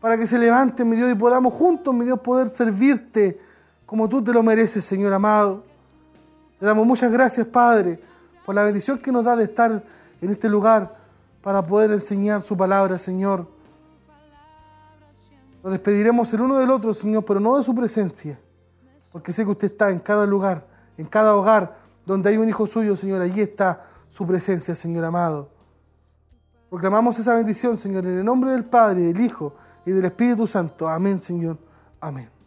para que se levante, mi Dios, y podamos juntos, mi Dios, poder servirte como tú te lo mereces, Señor amado. Le damos muchas gracias, Padre, por la bendición que nos da de estar en este lugar para poder enseñar su palabra, Señor. Nos despediremos el uno del otro, Señor, pero no de su presencia, porque sé que usted está en cada lugar, en cada hogar donde hay un hijo suyo, Señor, allí está su presencia, Señor amado. Proclamamos esa bendición, Señor, en el nombre del Padre, del Hijo y del Espíritu Santo. Amén, Señor. Amén.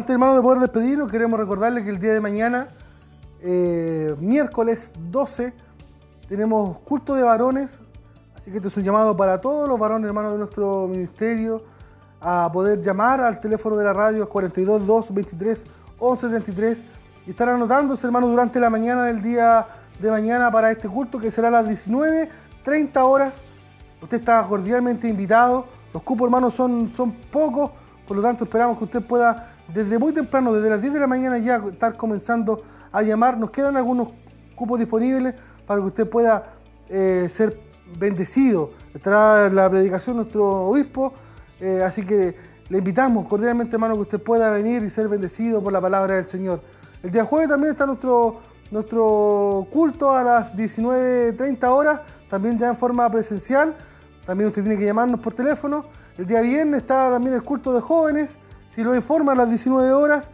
Antes, hermano, de poder despedirnos, queremos recordarle que el día de mañana, eh, miércoles 12, tenemos culto de varones. Así que este es un llamado para todos los varones, hermanos de nuestro ministerio, a poder llamar al teléfono de la radio 42 2 23 11 33 y estar anotándose, hermano, durante la mañana del día de mañana para este culto que será a las 19 30 horas. Usted está cordialmente invitado. Los cupos, hermanos, son, son pocos. Por lo tanto, esperamos que usted pueda, desde muy temprano, desde las 10 de la mañana ya, estar comenzando a llamar. Nos quedan algunos cupos disponibles para que usted pueda eh, ser bendecido. Estará la predicación nuestro obispo. eh, así que le invitamos cordialmente, hermano, que usted pueda venir y ser bendecido por la palabra del Señor. El día jueves también está nuestro, nuestro culto a las 19.30 horas, también ya en forma presencial. También usted tiene que llamarnos por teléfono. El día viernes está también el culto de jóvenes. Si lo informa a las 19 horas.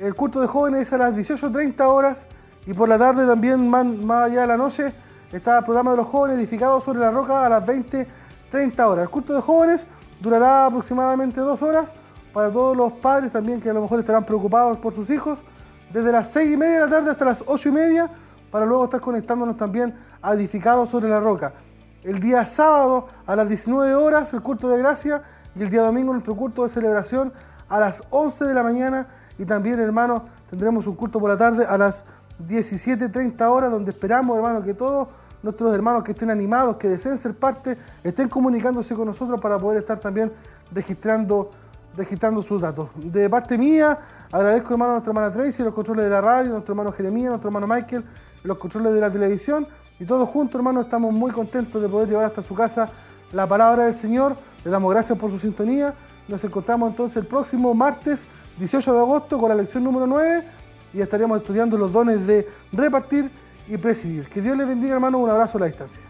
El culto de jóvenes es a las 18.30 horas. Y por la tarde también, más, allá de la noche, está el programa de los jóvenes edificados sobre la roca a las 20, 30 horas. El culto de jóvenes durará aproximadamente dos horas para todos los padres también que a lo mejor estarán preocupados por sus hijos, desde las 6 y media de la tarde hasta las 8 y media, para luego estar conectándonos también a edificados sobre la roca. El día sábado a las 19 horas el culto de gracia y el día domingo nuestro culto de celebración a las 11 de la mañana y también hermanos tendremos un culto por la tarde a las 17.30 horas donde esperamos hermanos que todos nuestros hermanos que estén animados, que deseen ser parte, estén comunicándose con nosotros para poder estar también registrando, registrando sus datos. De parte mía, agradezco hermano a nuestra hermana Tracy, los controles de la radio, nuestro hermano Jeremías, nuestro hermano Michael, los controles de la televisión y todos juntos hermanos estamos muy contentos de poder llevar hasta su casa la palabra del Señor. Le damos gracias por su sintonía. Nos encontramos entonces el próximo martes 18 de agosto con la lección número 9 y estaremos estudiando los dones de repartir y presidir. Que Dios les bendiga, hermanos. Un abrazo a la distancia.